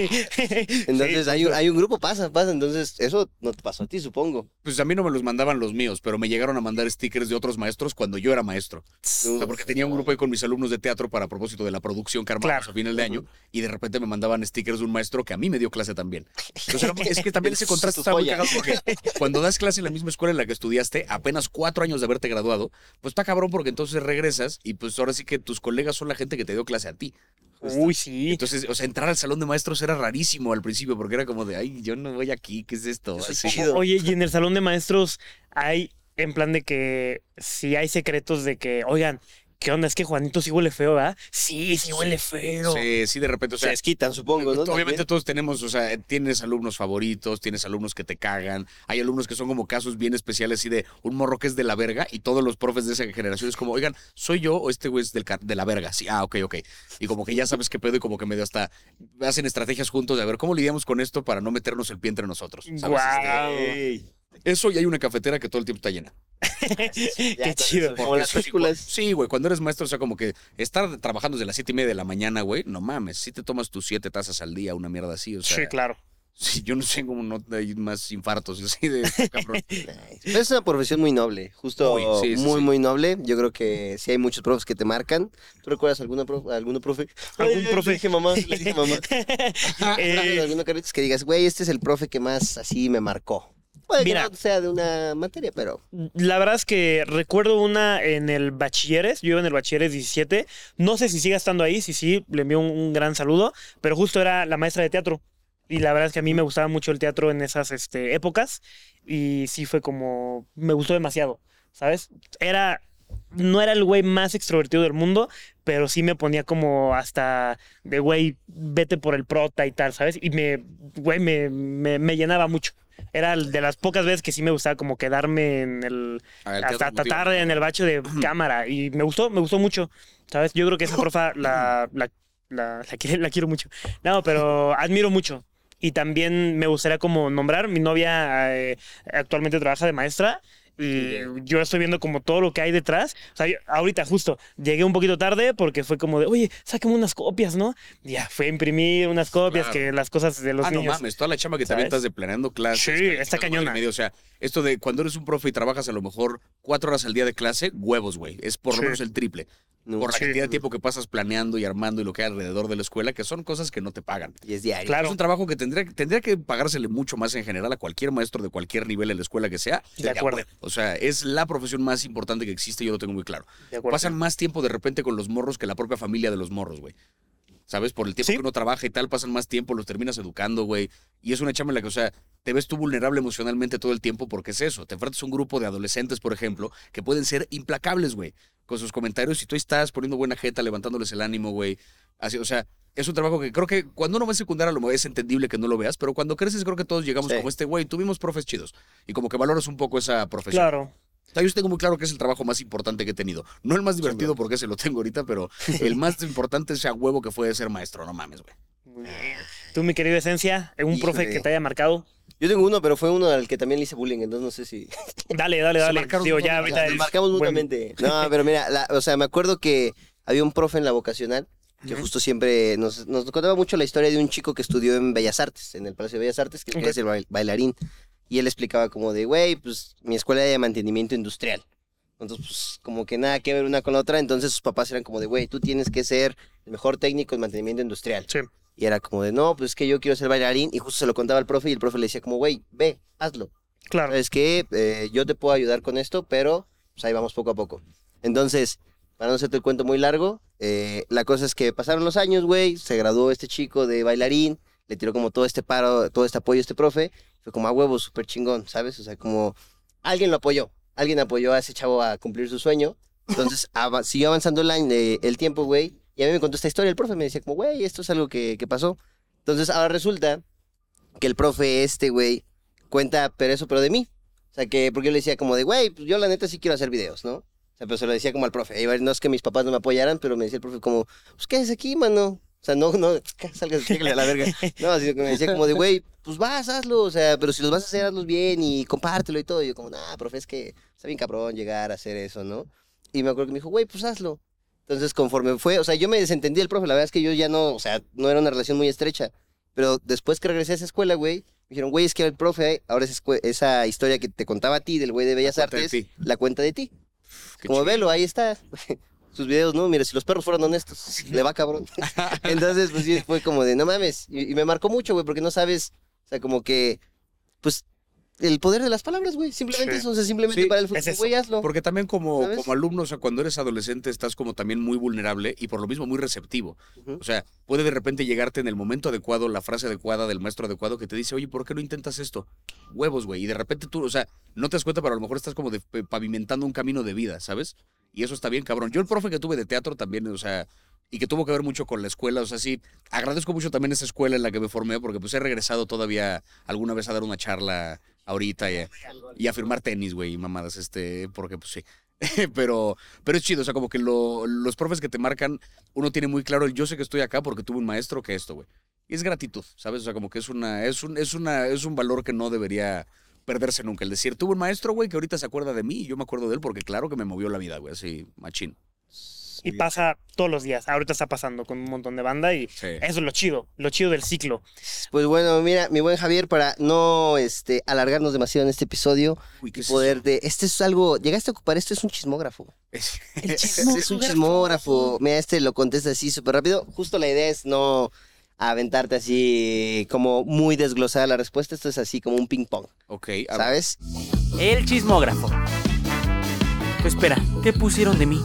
Entonces Sí, hay, un, hay un grupo, pasa, pasa. Entonces, eso no te pasó a ti, supongo. Pues a mí no me los mandaban los míos, pero me llegaron a mandar stickers de otros maestros cuando yo era maestro. O sea, porque tenía un grupo ahí con mis alumnos de teatro para propósito de la producción que armamos Claro. a final de año y de repente me mandaban stickers de un maestro que a mí me dio clase también. Entonces, era- es que también ese contraste está muy cagado porque cuando das clase en la misma escuela en la que estudiaste, apenas cuatro años de haberte graduado, pues está cabrón porque entonces regresas y pues ahora sí que tus colegas son la gente que te dio clase a ti. Uy, sí. Entonces, o sea, entrar al salón de maestros era rarísimo al principio porque era como de, ay, yo no voy aquí, ¿qué es esto? Así. Oye, y en el salón de maestros hay, en plan de que si hay secretos de que, oigan, ¿qué onda? Es que Juanito sí huele feo, ¿verdad? Sí, sí huele feo. Sí, sí, de repente, o Se sea, desquitan, supongo, ¿no? Obviamente También. todos tenemos, o sea, tienes alumnos favoritos, tienes alumnos que te cagan, hay alumnos que son como casos bien especiales, así de un morro que es de la verga y todos los profes de esa generación es como, oigan, ¿soy yo o este güey es del de la verga? Sí, ah, ok, ok. Y como que ya sabes qué pedo y como que medio hasta hacen estrategias juntos de a ver cómo lidiamos con esto para no meternos el pie entre nosotros. ¿sabes? Ey, Este, eso y hay una cafetera que todo el tiempo está llena. Qué chido. Como las películas. Sí, güey, cuando eres maestro, o sea, como que estar trabajando desde las siete y media de la mañana, güey, no mames, si te tomas tus siete tazas al día, una mierda así, o sea. Sí, claro. Sí, yo no sé cómo no hay más infartos así de cabrón. Pero es una profesión muy noble, justo Muy, sí, sí, muy, sí. muy noble. Yo creo que sí hay muchos profes que te marcan. ¿Tú recuerdas alguna profe, alguno profe? ¿Algún Ay, profe? Le dije mamá, le dije mamá. Eh, alguno que digas, güey, este es el profe que más así me marcó. Puede Mira. que no sea de una materia, pero La verdad es que recuerdo una en el bachilleres, yo iba en el bachilleres 17, no sé si sigue estando ahí, si sí, le envío un, un gran saludo, pero justo era la maestra de teatro. Y la verdad es que a mí me gustaba mucho el teatro en esas este, épocas y sí fue como, me gustó demasiado, ¿sabes? Era, no era el güey más extrovertido del mundo, pero sí me ponía como hasta de, güey, vete por el prota y tal, ¿sabes? Y me, güey, me, me, me llenaba mucho. Era de las pocas veces que sí me gustaba como quedarme en el, el hasta motiva. tarde en el bacho de cámara y me gustó, me gustó mucho, ¿sabes? Yo creo que esa profa la, la, la, la quiero, la quiero mucho. No, pero admiro mucho. Y también me gustaría como nombrar, mi novia eh, actualmente trabaja de maestra yo estoy viendo como todo lo que hay detrás. O sea, yo- ahorita justo llegué un poquito tarde porque fue como de, oye, sácame unas copias, ¿no? Y ya, fue a imprimir unas copias, Claro. que las cosas de los ah, no niños. mames, toda la chama que ¿Sabes? avientas de planeando clases. Sí, está cañona. y media, o sea, esto de cuando eres un profe y trabajas a lo mejor cuatro horas al día de clase, huevos, güey. Es por lo Sí. menos el triple. no. Por la Sí. cantidad de tiempo que pasas planeando y armando y lo que hay alrededor de la escuela, que son cosas que no te pagan. Y es diario. Claro. Es un trabajo que tendría, tendría que pagársele mucho más en general a cualquier maestro de cualquier nivel en la escuela que sea. De acuerdo. O sea, es la profesión más importante que existe, yo lo tengo muy claro. Pasan más tiempo de repente con los morros que la propia familia de los morros, güey. ¿Sabes? Por el tiempo Sí. que uno trabaja y tal, pasan más tiempo, los terminas educando, güey. Y es una chamba en la que, o sea, te ves tú vulnerable emocionalmente todo el tiempo porque es eso. Te enfrentas a un grupo de adolescentes, por ejemplo, que pueden ser implacables, güey. Con sus comentarios y tú estás poniendo buena jeta, levantándoles el ánimo, güey. Así, o sea, es un trabajo que creo que cuando uno va en secundaria lo es entendible que no lo veas, pero cuando creces creo que todos llegamos Sí. como este, güey, tuvimos profes chidos. Y como que valoras un poco esa profesión. Claro. O sea, yo tengo muy claro que es el trabajo más importante que he tenido. No el más divertido porque se lo tengo ahorita, pero el más importante es a huevo que fue ser maestro, no mames, güey. Tú, mi querido Esencia, un profe que te haya marcado. Yo tengo uno, pero fue uno al que también le hice bullying, entonces no sé si... Dale, dale, dale. Digo, ya ahorita Nos marcamos buen- mutuamente. No, pero mira, la- o sea, me acuerdo que había un profe en la vocacional que justo siempre nos, nos contaba mucho la historia de un chico que estudió en Bellas Artes, en el Palacio de Bellas Artes, que Ok. quería ser bail- bailarín. Y él explicaba como de, güey, pues mi escuela era de mantenimiento industrial. Entonces, pues, como que nada que ver una con la otra. Entonces sus papás eran como de, güey, tú tienes que ser el mejor técnico en mantenimiento industrial. Sí. Y era como de, no, pues es que yo quiero ser bailarín. Y justo se lo contaba al profe y el profe le decía como, güey, ve, hazlo. Claro. Es que eh, yo te puedo ayudar con esto, pero pues ahí vamos poco a poco. Entonces, para no hacerte el cuento muy largo, eh, la cosa es que pasaron los años, güey, se graduó este chico de bailarín, le tiró como todo este paro, todo este apoyo a este profe, fue como a huevo, súper chingón, ¿sabes? O sea, como alguien lo apoyó, alguien apoyó a ese chavo a cumplir su sueño. Entonces, ava- siguió avanzando el, año, eh, el tiempo, güey, y a mí me contó esta historia, el profe me decía como, güey, esto es algo que, que pasó. Entonces, ahora resulta que el profe este, güey, cuenta, pero eso, pero de mí. O sea, que, porque yo le decía como de, güey, pues yo la neta sí quiero hacer videos, ¿no? O sea, pero se lo decía como al profe. No es que mis papás no me apoyaran, pero me decía el profe como, pues qué es aquí, mano. O sea, no, no, salgas, a la verga. No, sino que me decía como de, güey, pues vas, hazlo. O sea, pero si los vas a hacer, hazlos bien y compártelo y todo. Y yo como, nah, profe, es que está bien cabrón llegar a hacer eso, ¿no? Y me acuerdo que me dijo, güey, pues hazlo. Entonces, conforme fue, o sea, yo me desentendí del profe, la verdad es que yo ya no, o sea, no era una relación muy estrecha. Pero después que regresé a esa escuela, güey, me dijeron, güey, es que el profe, ahora esa, esa historia que te contaba a ti del güey de Bellas Artes, la cuenta de ti. Qué Como chido. velo, ahí está. Sus videos, ¿no? Mira, si los perros fueran honestos, le va cabrón. Entonces, pues sí, fue como de, no mames. Y, y me marcó mucho, güey, porque no sabes, o sea, como que, pues, el poder de las palabras, güey. Simplemente Sí. eso, o sea, simplemente Sí, para el futuro, güey, hazlo. Porque también como, ¿Sabes? como alumno, o sea, cuando eres adolescente estás como también muy vulnerable y por lo mismo muy receptivo. O sea, puede de repente llegarte en el momento adecuado, la frase adecuada del maestro adecuado que te dice, oye, ¿por qué no intentas esto? Huevos, güey. Y de repente tú, o sea, no te das cuenta, pero a lo mejor estás como de- eh, pavimentando un camino de vida, ¿sabes? Y eso está bien, cabrón. Yo el profe que tuve de teatro también, o sea, y que tuvo que ver mucho con la escuela, o sea, sí, agradezco mucho también esa escuela en la que me formé, porque pues he regresado todavía alguna vez a dar una charla ahorita y a, y a firmar tenis, güey, y mamadas, este, porque pues sí. pero, pero es chido, o sea, como que lo- los profes que te marcan, uno tiene muy claro el yo sé que estoy acá porque tuve un maestro que esto, güey. Y es gratitud, ¿sabes? O sea, como que es una, es un, es una, es un valor que no debería perderse nunca. El decir, tuve un maestro, güey, que ahorita se acuerda de mí y yo me acuerdo de él porque claro que me movió la vida, güey, así, machín. Y pasa todos los días. Ahorita está pasando con un montón de banda y Sí. eso es lo chido, lo chido del ciclo. Pues bueno, mira, mi buen Javier, para no este, alargarnos demasiado en este episodio Uy, ¿qué y poder de. Este es algo. Llegaste a ocupar esto, es un chismógrafo. Es- El Es un chismógrafo. Mira, este lo contesta así súper rápido. Justo la idea es no aventarte así como muy desglosada la respuesta. Esto es así como un ping pong, ok, a ver. ¿sabes? El chismógrafo. Espera, ¿qué pusieron de mí?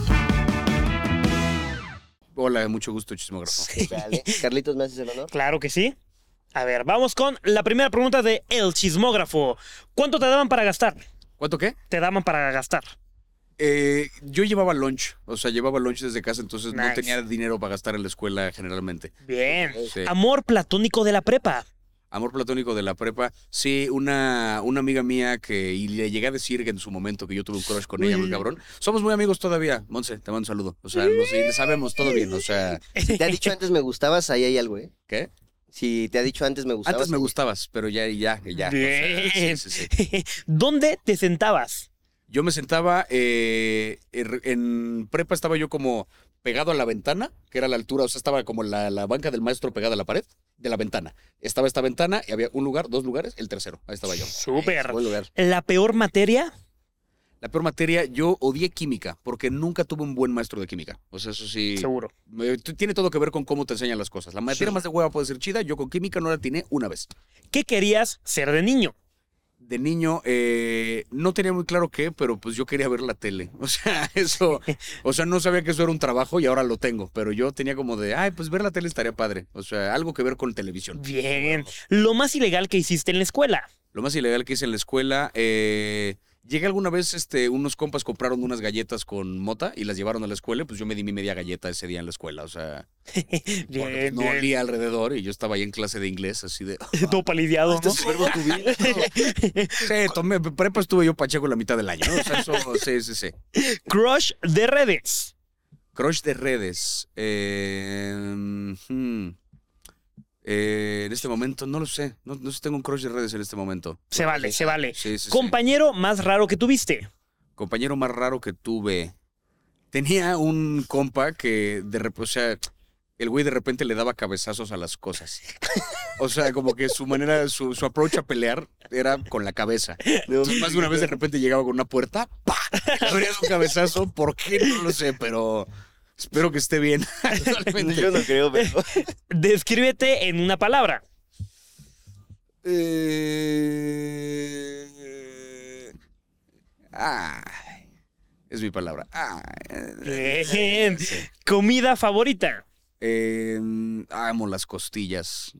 Hola, mucho gusto, chismógrafo. Vale. Carlitos, ¿me haces el honor? Claro que sí. A ver, vamos con la primera pregunta de El Chismógrafo. ¿Cuánto te daban para gastar? ¿Cuánto qué? Te daban para gastar. Eh, yo llevaba lunch, o sea, llevaba lunch desde casa, entonces no tenía dinero para gastar en la escuela generalmente. Bien. Sí. Amor platónico de la prepa. Amor platónico de la prepa. Sí, una, una amiga mía que y le llegué a decir que en su momento que yo tuve un crush con ella, muy cabrón. Somos muy amigos todavía. Monse, te mando un saludo. O sea, no sé, sabemos todo bien. O sea, ¿Te ha dicho antes me gustabas? Ahí hay algo, ¿eh? ¿qué? Si te ha dicho antes me gustabas. Antes me gustabas, pero ya, ya, ya. o sea, Bien. sí, sí, sí. ¿Dónde te sentabas? Yo me sentaba, eh, en prepa estaba yo como pegado a la ventana, que era la altura, o sea, estaba como la, la banca del maestro pegada a la pared de la ventana. Estaba esta ventana y había un lugar, dos lugares, el tercero. Ahí estaba yo. Súper. Buen lugar. ¿La peor materia? La peor materia, yo odié química, porque nunca tuve un buen maestro de química. O sea, eso sí. Seguro. me- t- tiene todo que ver con cómo te enseñan las cosas. La materia más de hueva puede ser chida, yo con química no la tiene una vez. ¿Qué querías ser de niño? De niño, eh, no tenía muy claro qué, pero pues yo quería ver la tele. O sea, eso, o sea, no sabía que eso era un trabajo y ahora lo tengo, pero yo tenía como de, ay, pues ver la tele estaría padre. O sea, algo que ver con televisión. Bien. ¿Lo más ilegal que hiciste en la escuela? Lo más ilegal que hice en la escuela, eh, llegué alguna vez, este, unos compas compraron unas galletas con mota y las llevaron a la escuela, pues yo me di mi media galleta ese día en la escuela, o sea, pues, Bien, no olía alrededor y yo estaba ahí en clase de inglés, así de, Todo palideado, ¿no? sí, tomé, prepa estuve yo pacheco la mitad del año, ¿no? O sea, eso, sí, sí, sí. Crush de redes. Crush de redes. eh, hmm, eh, en este momento no lo sé. No, no sé si tengo un crush de redes en este momento. Se vale, se vale. Sí, sí, sí. Compañero más raro que tuviste. Compañero más raro que tuve. Tenía un compa que de repente, o sea, el güey de repente le daba cabezazos a las cosas. O sea, como que su manera, su, su approach a pelear era con la cabeza. Entonces, más de una vez de repente llegaba con una puerta, ¡pa! Le un cabezazo, ¿por qué? No lo sé, pero espero que esté bien. Yo no creo, pero. Descríbete en una palabra. Eh, ay, es mi palabra. Ay, Bien. Comida favorita. eh, amo las costillas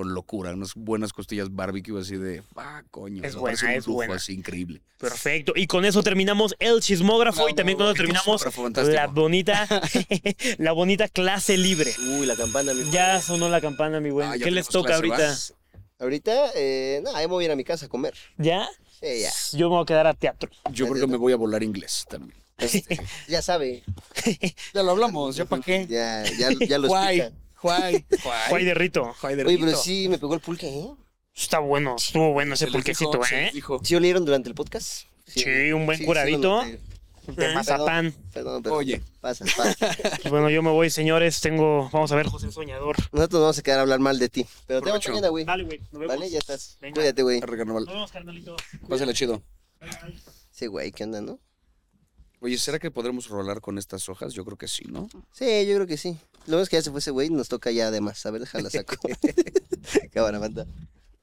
con locura, unas buenas costillas barbecue así de, ah, coño. Es buena, un es lujo buena. así increíble. Perfecto. Y con eso terminamos el chismógrafo y también con eso terminamos la bonita, la bonita clase libre. Uy, la campana, mi Ya sonó la campana, mi buen. Ah, ¿Qué les toca clase, ahorita? ¿vas? Ahorita, eh, nada, me voy a ir a mi casa a comer. ¿Ya? Sí, ya. Yo me voy a quedar a teatro. Yo creo que me voy a volar inglés también. Este, Ya sabe. ya lo hablamos, ¿ya para qué? Ya, ya, ya lo explica. Juay, Juay de Rito. Juay de Oye, pero Rito. sí me pegó el pulque, ¿eh? Está bueno, estuvo bueno ese pulquecito, dijo, ¿eh? dijo. ¿Sí olieron durante el podcast? Sí, un buen sí, sí curadito. noté. de mazapán. Perdón, pero Oye. pasa, pasa. Bueno, yo me voy, señores. Tengo, vamos a ver, José Soñador. Nosotros vamos a quedar a hablar mal de ti. Pero te vemos mañana, güey. Dale, güey. Nos vemos. Vale, ya estás. Venga. Cuídate, güey. Nos vemos, carnalito. Pásale chido. Sí, güey, ¿qué onda, no? Oye, ¿será que podremos rolar con estas hojas? Yo creo que sí, ¿no? Sí, yo creo que sí. Lo bueno es que ya se fue ese güey y nos toca ya además. A ver, déjala saco. Cámara, manda.